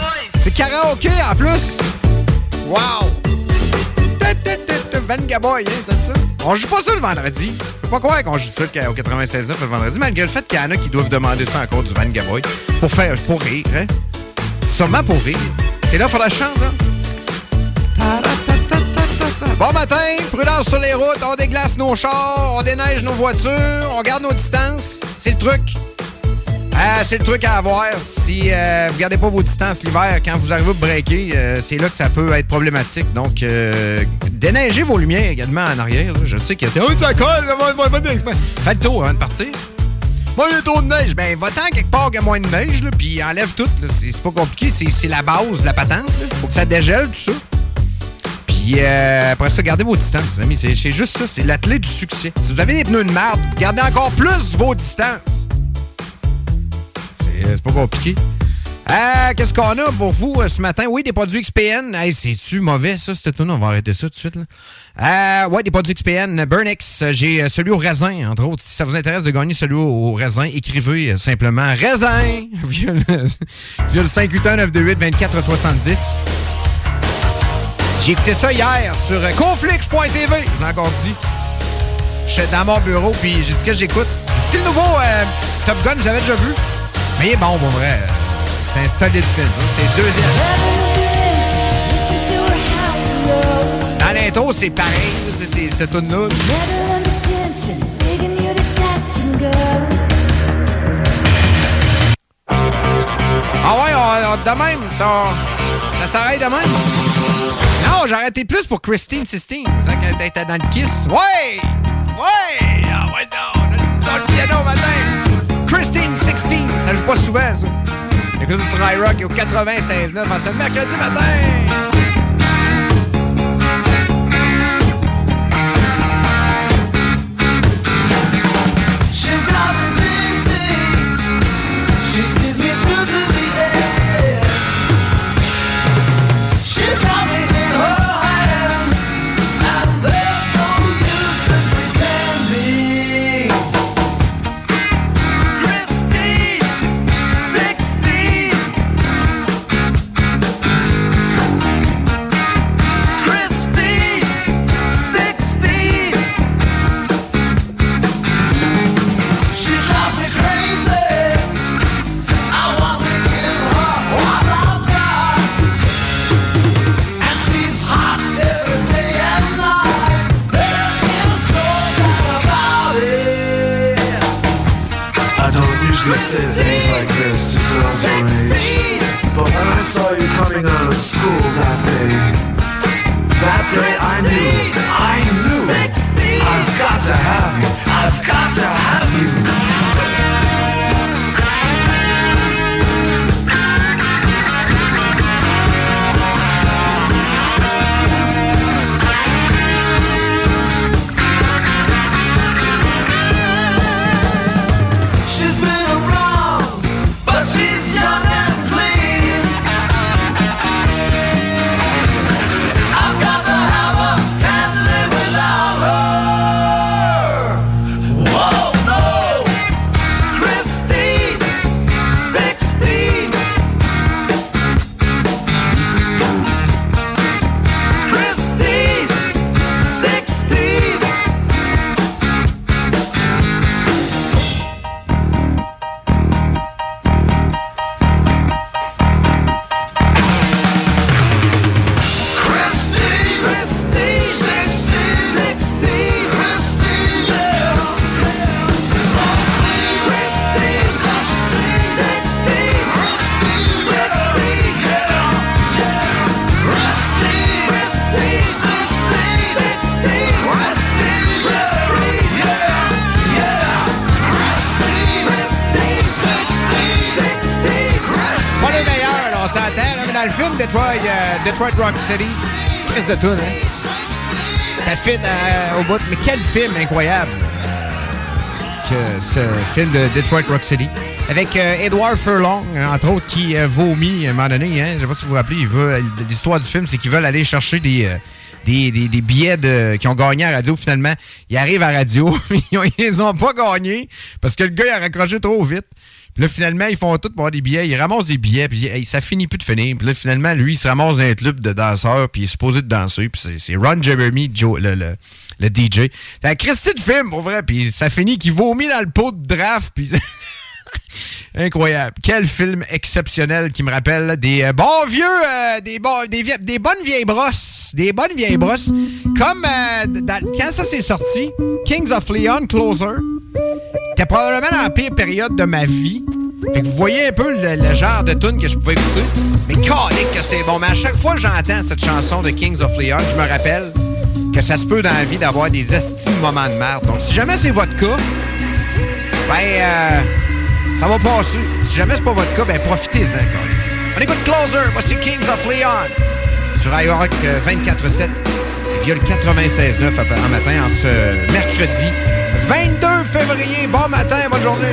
C'est karaoké en plus. Wow! Vanga Boy, hein? On joue pas ça le vendredi. Je peux pas croire qu'on joue ça au 96 le vendredi, malgré le fait qu'il y en a qui doivent demander ça encore du Vanga Boy. Pour faire, pour rire, hein? Sûrement pour rire. Et là, il faudra chanter, là. Bon matin, prudence sur les routes, on déglace nos chars, on déneige nos voitures, on garde nos distances. C'est le truc. Ah, c'est le truc à avoir. Si euh, vous gardez pas vos distances l'hiver, quand vous arrivez à breaker, euh, c'est là que ça peut être problématique. Donc, euh, déneigez vos lumières également en arrière. là. Je sais que c'est... Oh, ça colle! Faites le tour avant de partir. Moi, il y a trop de neige. Ben, va-t'en quelque part qu'il y a moins de neige, là, puis enlève tout. C'est pas compliqué. C'est c'est la base de la patente. là. Faut que ça dégèle, tout ça. Puis euh, après ça, gardez vos distances, amis. C'est juste ça. C'est la clé du succès. Si vous avez des pneus de merde, gardez encore plus vos distances. C'est pas compliqué. Euh, Qu'est-ce qu'on a pour vous euh, ce matin? Oui, des produits XPN. Hey, c'est-tu mauvais, ça, cette tune On va arrêter ça tout de suite. Là. Euh, ouais, des produits XPN. Burnix, euh, j'ai celui au raisin, entre autres. Si ça vous intéresse de gagner celui au, raisin, écrivez simplement raisin via le, via le 581-928-2470. J'ai écouté ça hier sur euh, conflix.tv. Je l'ai encore dit. Je suis dans mon bureau, puis j'ai dit que j'écoute. J'ai le nouveau euh, Top Gun, j'avais déjà vu. Mais il est bon, pour vrai. C'est un solide film. hein. C'est le deuxième. Dans l'intro, c'est pareil. C'est cette tune-là. Ah ouais, on- de même, ça, ça s'arrête de même. Non, j'ai arrêté plus pour Christine Sistine. Tant qu'elle était dans le kiss. Ouais! Ouais! Ah ouais, non! On a le piano matin. Christine 16. Ça joue pas souvent, ça. Écoutez sur iRock au 96.9 en ce mercredi matin. exclusive. Detroit, euh, Detroit Rock City, Chris de tune, hein? Ça fit euh, au bout. Mais quel film incroyable euh, que ce film de Detroit Rock City. avec Edward Furlong, entre autres, qui vomit à un moment donné. Hein, je sais pas si vous vous rappelez, l'histoire du film, c'est qu'ils veulent aller chercher des, des, des, des billets de, qui ont gagné à la radio. Finalement, ils arrivent à la radio, ils, ont, ils les ont pas gagnés parce que le gars il a raccroché trop vite. Puis là, finalement, ils font tout pour avoir des billets. Ils ramassent des billets, puis ça finit plus de finir. Puis là, finalement, lui, il se ramasse dans un club de danseurs, puis il est supposé de danser. Puis c'est- Ron Jeremy, Joe, le, le, le DJ. Un Christy de film, pour vrai. Puis ça finit qu'il vomit dans le pot de draft, puis... Incroyable. Quel film exceptionnel qui me rappelle des euh, bons vieux, euh, des, bons- des, vie- des bonnes vieilles brosses. Des bonnes vieilles brosses. Comme euh, quand ça s'est sorti, Kings of Leon, Closer, c'était probablement dans la pire période de ma vie. Fait que vous voyez un peu le, le genre de tune que je pouvais écouter. Mais calique que c'est bon. Mais à chaque fois que j'entends cette chanson de Kings of Leon, je me rappelle que ça se peut dans la vie d'avoir des estimes moments de merde. Donc si jamais c'est votre cas, ben, euh, ça va passer. Si jamais c'est pas votre cas, ben, profitez-en. On écoute Closer, voici Kings of Leon sur iRock euh, 24-7 et via le 96.9 en matin en ce mercredi 22 février. Bon matin, bonne journée.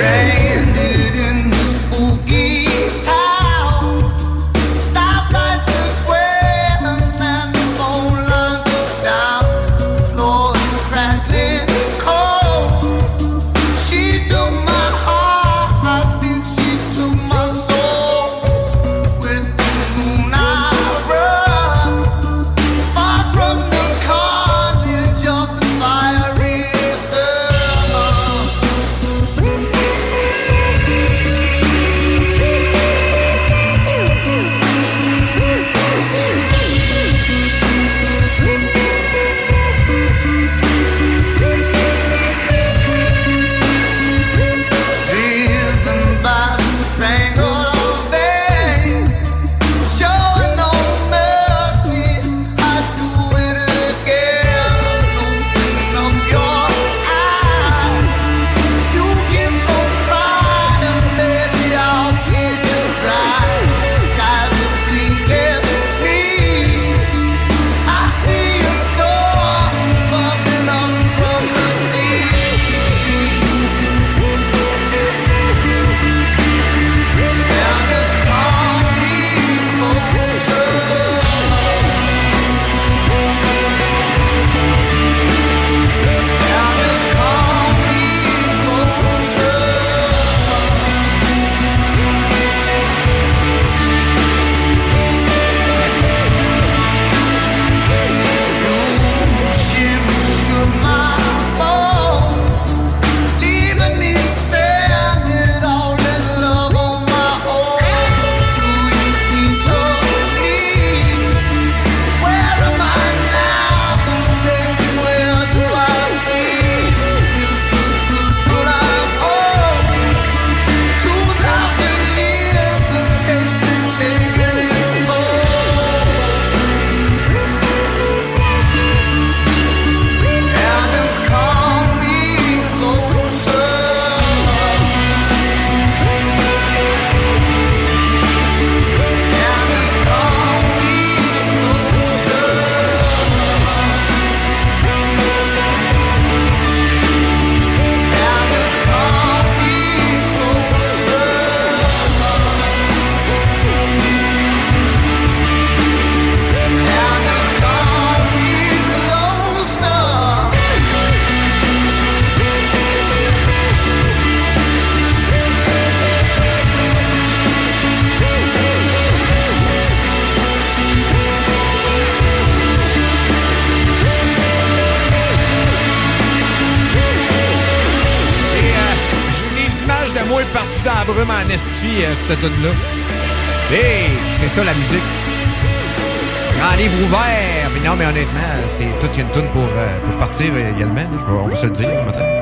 Brume en estifie, euh, cette tune-là. Hey, c'est ça la musique. Grand livre ouvert. Mais non, mais honnêtement, c'est toute une tune pour, euh, pour partir euh, également. on va se le dire le matin.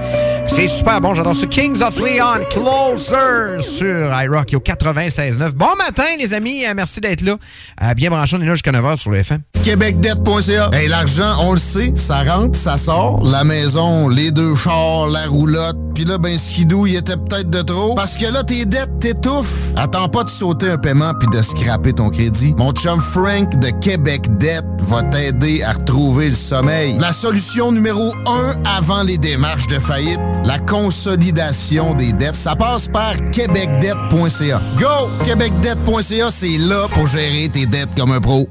C'est super bon, j'adore ça. Kings of Leon, Closer sur iRock au 96.9. Bon matin, les amis. Euh, merci d'être là. Euh, bien branché, on est là jusqu'à 9h sur le FM. Québecdebt.ca. Hey, l'argent, on le sait, ça rentre, ça sort. La maison, les deux chars, la roulotte. Puis là, ben, Skidou, il était peut-être de trop. Parce que là, tes dettes t'étouffent. Attends pas de sauter un paiement puis de scraper ton crédit. Mon chum Frank de Québec Debt va t'aider à retrouver le sommeil. La solution numéro un avant les démarches de faillite, la consolidation des dettes, ça passe par québecdebt.ca. Go! québecdebt.ca, c'est là pour gérer tes dettes comme un pro.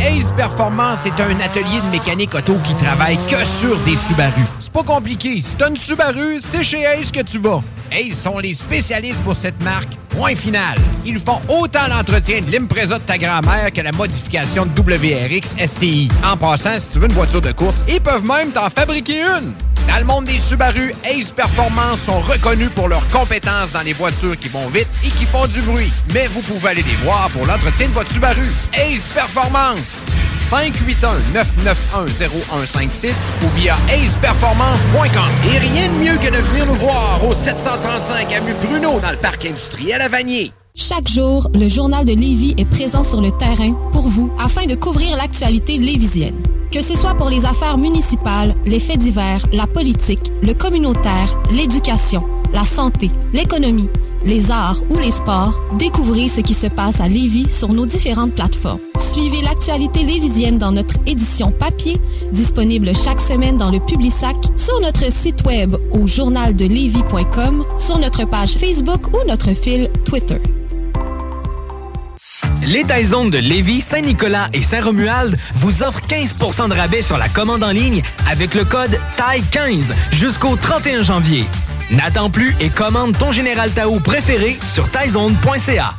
Ace Performance est un atelier de mécanique auto qui travaille que sur des Subaru. C'est pas compliqué. Si t'as une Subaru, c'est chez Ace que tu vas. Ace sont les spécialistes pour cette marque. Point final. Ils font autant l'entretien de l'Impreza de ta grand-mère que la modification de WRX STI. En passant, si tu veux une voiture de course, ils peuvent même t'en fabriquer une. Dans le monde des Subaru, Ace Performance sont reconnus pour leurs compétences dans les voitures qui vont vite et qui font du bruit. Mais vous pouvez aller les voir pour l'entretien de votre Subaru. Ace Performance. 581-991-0156 ou via aceperformance.com. Et rien de mieux que de venir nous voir au 735 Avenue Bruno dans le parc industriel à Vanier. Chaque jour, le journal de Lévis est présent sur le terrain pour vous afin de couvrir l'actualité lévisienne. Que ce soit pour les affaires municipales, les faits divers, la politique, le communautaire, l'éducation, la santé, l'économie, les arts ou les sports, découvrez ce qui se passe à Lévis sur nos différentes plateformes. Suivez l'actualité lévisienne dans notre édition papier, disponible chaque semaine dans le Publisac, sur notre site web au journaldelevis.com, sur notre page Facebook ou notre fil Twitter. Les Taizones de Lévis, Saint-Nicolas et Saint-Romuald vous offrent 15% de rabais sur la commande en ligne avec le code TAI15 jusqu'au 31 janvier. N'attends plus et commande ton Général Tao préféré sur taizone.ca.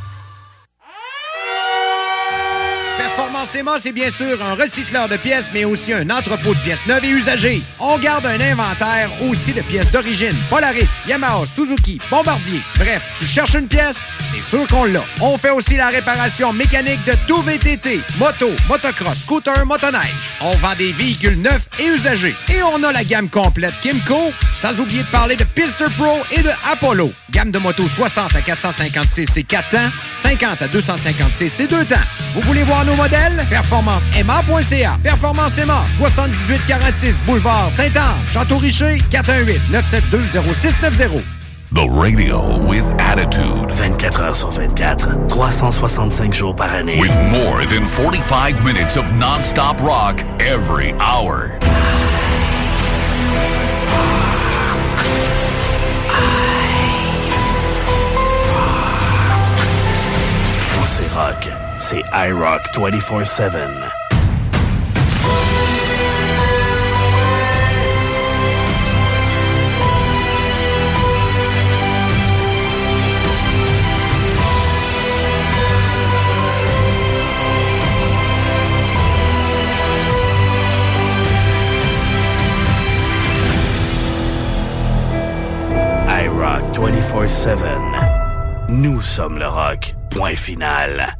Performance Emma, c'est bien sûr un recycleur de pièces, mais aussi un entrepôt de pièces neuves et usagées. On garde un inventaire aussi de pièces d'origine. Polaris, Yamaha, Suzuki, Bombardier. Bref, tu cherches une pièce, c'est sûr qu'on l'a. On fait aussi la réparation mécanique de tout VTT, moto, motocross, scooter, motoneige. On vend des véhicules neufs et usagés. Et on a la gamme complète Kimco, sans oublier de parler de Pister Pro et de Apollo. Gamme de motos 60 à 456 et 4 temps, 50 à 256 et 2 temps. Vous voulez voir nos modèles? PerformanceMA.ca. Performance Emma, 7846 Boulevard Saint-Anne, Château-Richer, 418-972-0690. The radio with attitude. 24 heures sur 24, 365 jours par année. With more than 45 minutes of non-stop rock every hour. C'est rock, c'est iRock 24-7. 24-7. Nous sommes le rock. Point final.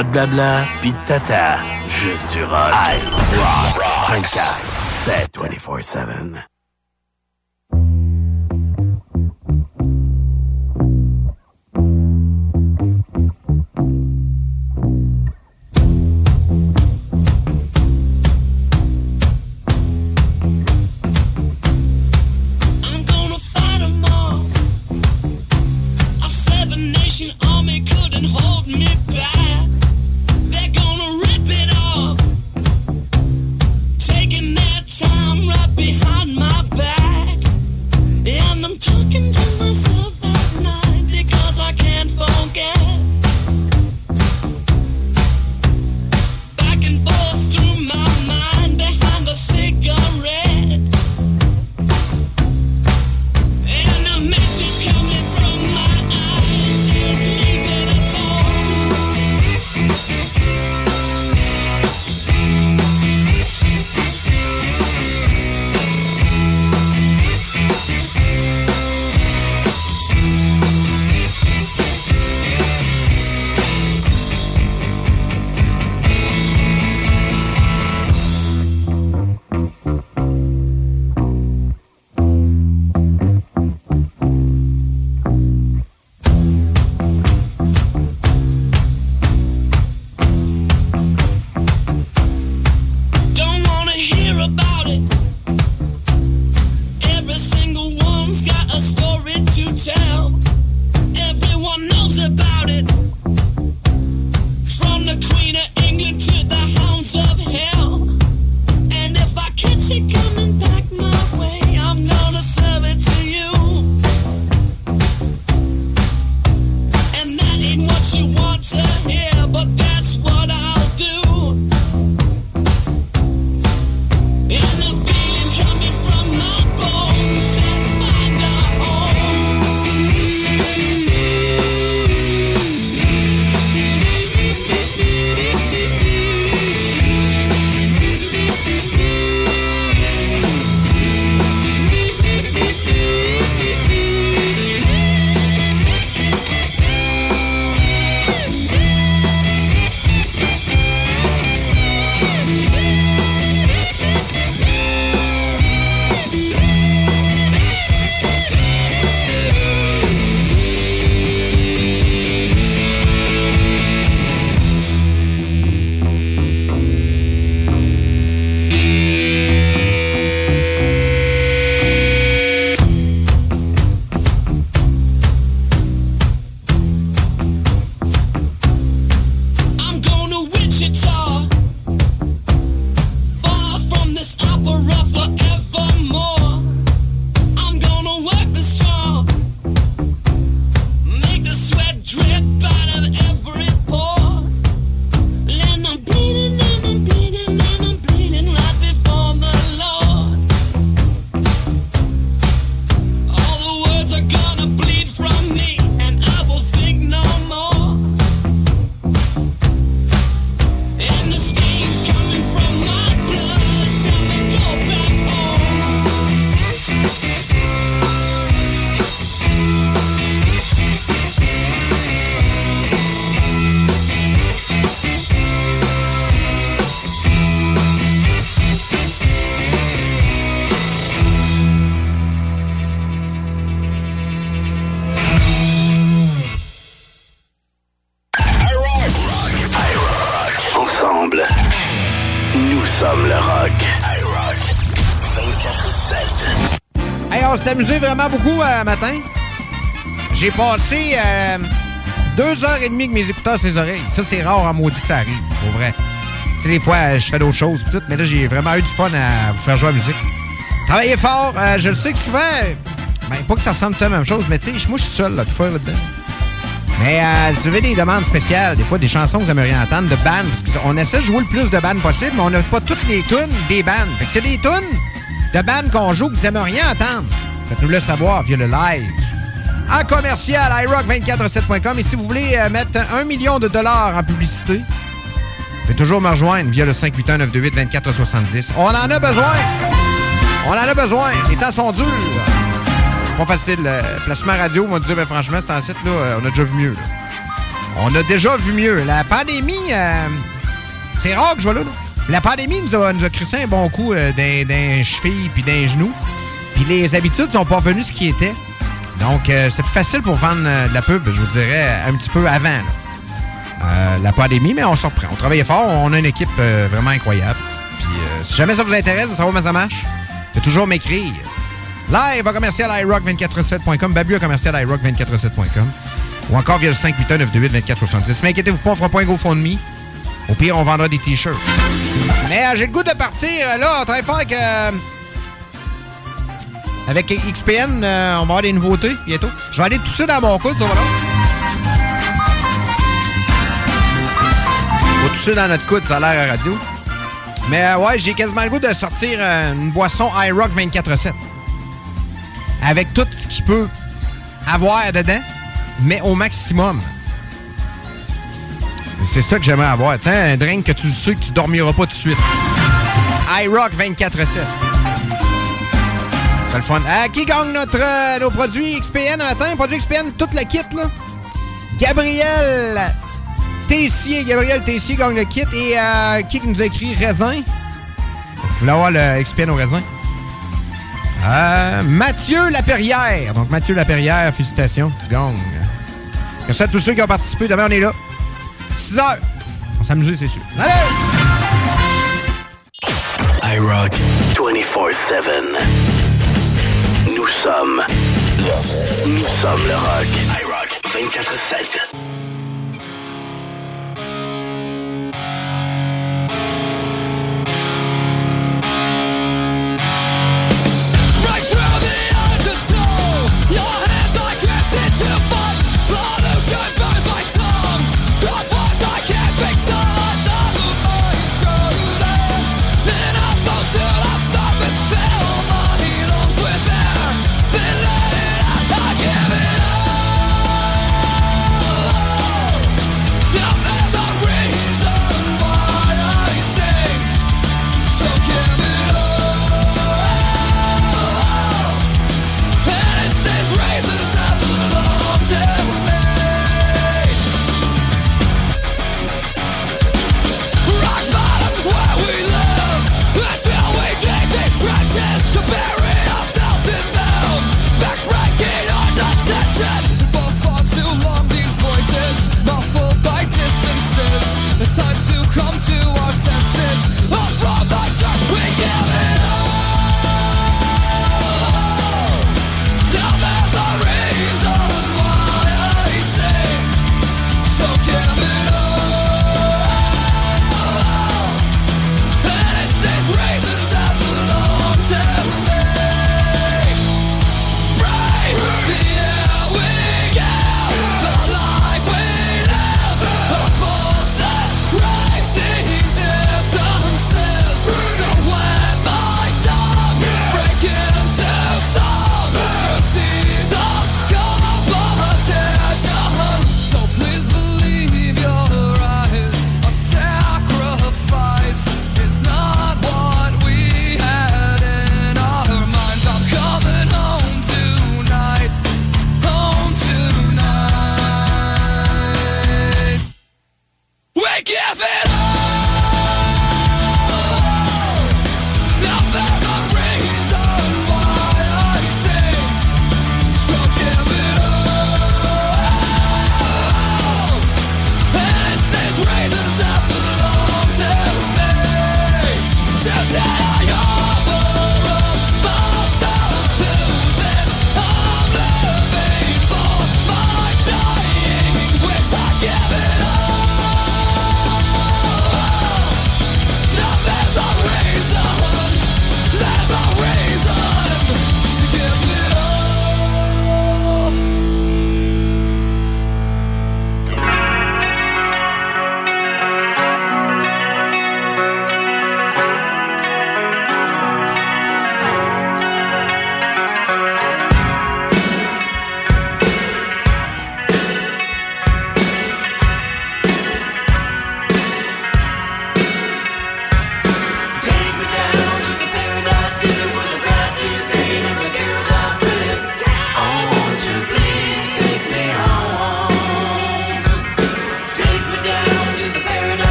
Pas de blabla, pis de. Juste du rock. I rock 24 7 24-7. Vraiment beaucoup euh, matin. J'ai passé euh, deux heures et demie avec mes écouteurs à ses oreilles. Ça, c'est rare en maudit que ça arrive, pour vrai. Tu sais, des fois, je fais d'autres choses, tout, mais là, j'ai vraiment eu du fun à vous faire jouer à la musique. Travaillez fort. euh, je le sais que souvent, ben, pas que ça ressemble à la même chose, mais tu sais, je suis seul là, tout faire là-dedans. Mais euh, vous avez des demandes spéciales, des fois des chansons que vous aimeriez entendre de bandes, parce qu'on essaie de jouer le plus de bandes possible, mais on n'a pas toutes les tunes des bandes. Fait que c'est des tunes de bandes qu'on joue que vous aimeriez entendre. Faites-nous le savoir via le live. En commercial, iRock247.com. Et si vous voulez euh, mettre un million de dollars en publicité, vous pouvez toujours me rejoindre via le 581-928-2470. On en a besoin! On en a besoin! Les temps sont durs! C'est pas facile. Le placement radio, on m'a dit, ben, franchement, c'est en site, là, euh, on a déjà vu mieux. On a déjà vu mieux. La pandémie, euh, c'est rare que je vois là. La pandémie nous a, nous a crissé un bon coup d'un d'un cheville puis d'un genou. Les habitudes sont pas revenues ce qui était. Donc, euh, c'est plus facile pour vendre euh, de la pub, je vous dirais, un petit peu avant. Euh, la pandémie, mais on s'en reprend. On travaille fort, on a une équipe vraiment incroyable. Puis si jamais ça vous intéresse de savoir comment ça marche, c'est toujours m'écrire. Live à commercial iRock247.com, babu à commercial iRock247.com ou encore via le 581-928-2470. Mais inquiétez-vous pas, on fera pas un GoFundMe. Au pire, on vendra des t-shirts. Mais j'ai le goût de partir là, on travaille fort avec... euh, avec XPN, euh, on va avoir des nouveautés bientôt. Je vais aller ça dans mon coude, ça va. On va toucher dans notre coude, ça a l'air à radio. Mais euh, ouais, j'ai quasiment le goût de sortir euh, une boisson iRock 24-7. Avec tout ce qu'il peut avoir dedans, mais au maximum. C'est ça que j'aimerais avoir. Tiens, un drink que tu sais que tu dormiras pas tout de suite. iRock 24-7. C'est le fun. Euh, qui gagne notre, euh, nos produits XPN matin? Produits XPN, toute la kit, là. Gabriel Tessier. Gabriel Tessier gagne le kit. Et euh, qui nous a écrit raisin? Est-ce vous voulez avoir le XPN au raisin? Mathieu Laperrière. Donc, Mathieu Laperrière, félicitations. Tu gagnes. Merci à tous ceux qui ont participé. Demain, on est là. 6 heures. On s'amuse, c'est sûr. Allez! iRock 24-7. Nous sommes. Nous sommes le rock. iRock 24-7. Right through the undersoul, your hands I can't seem to find. senses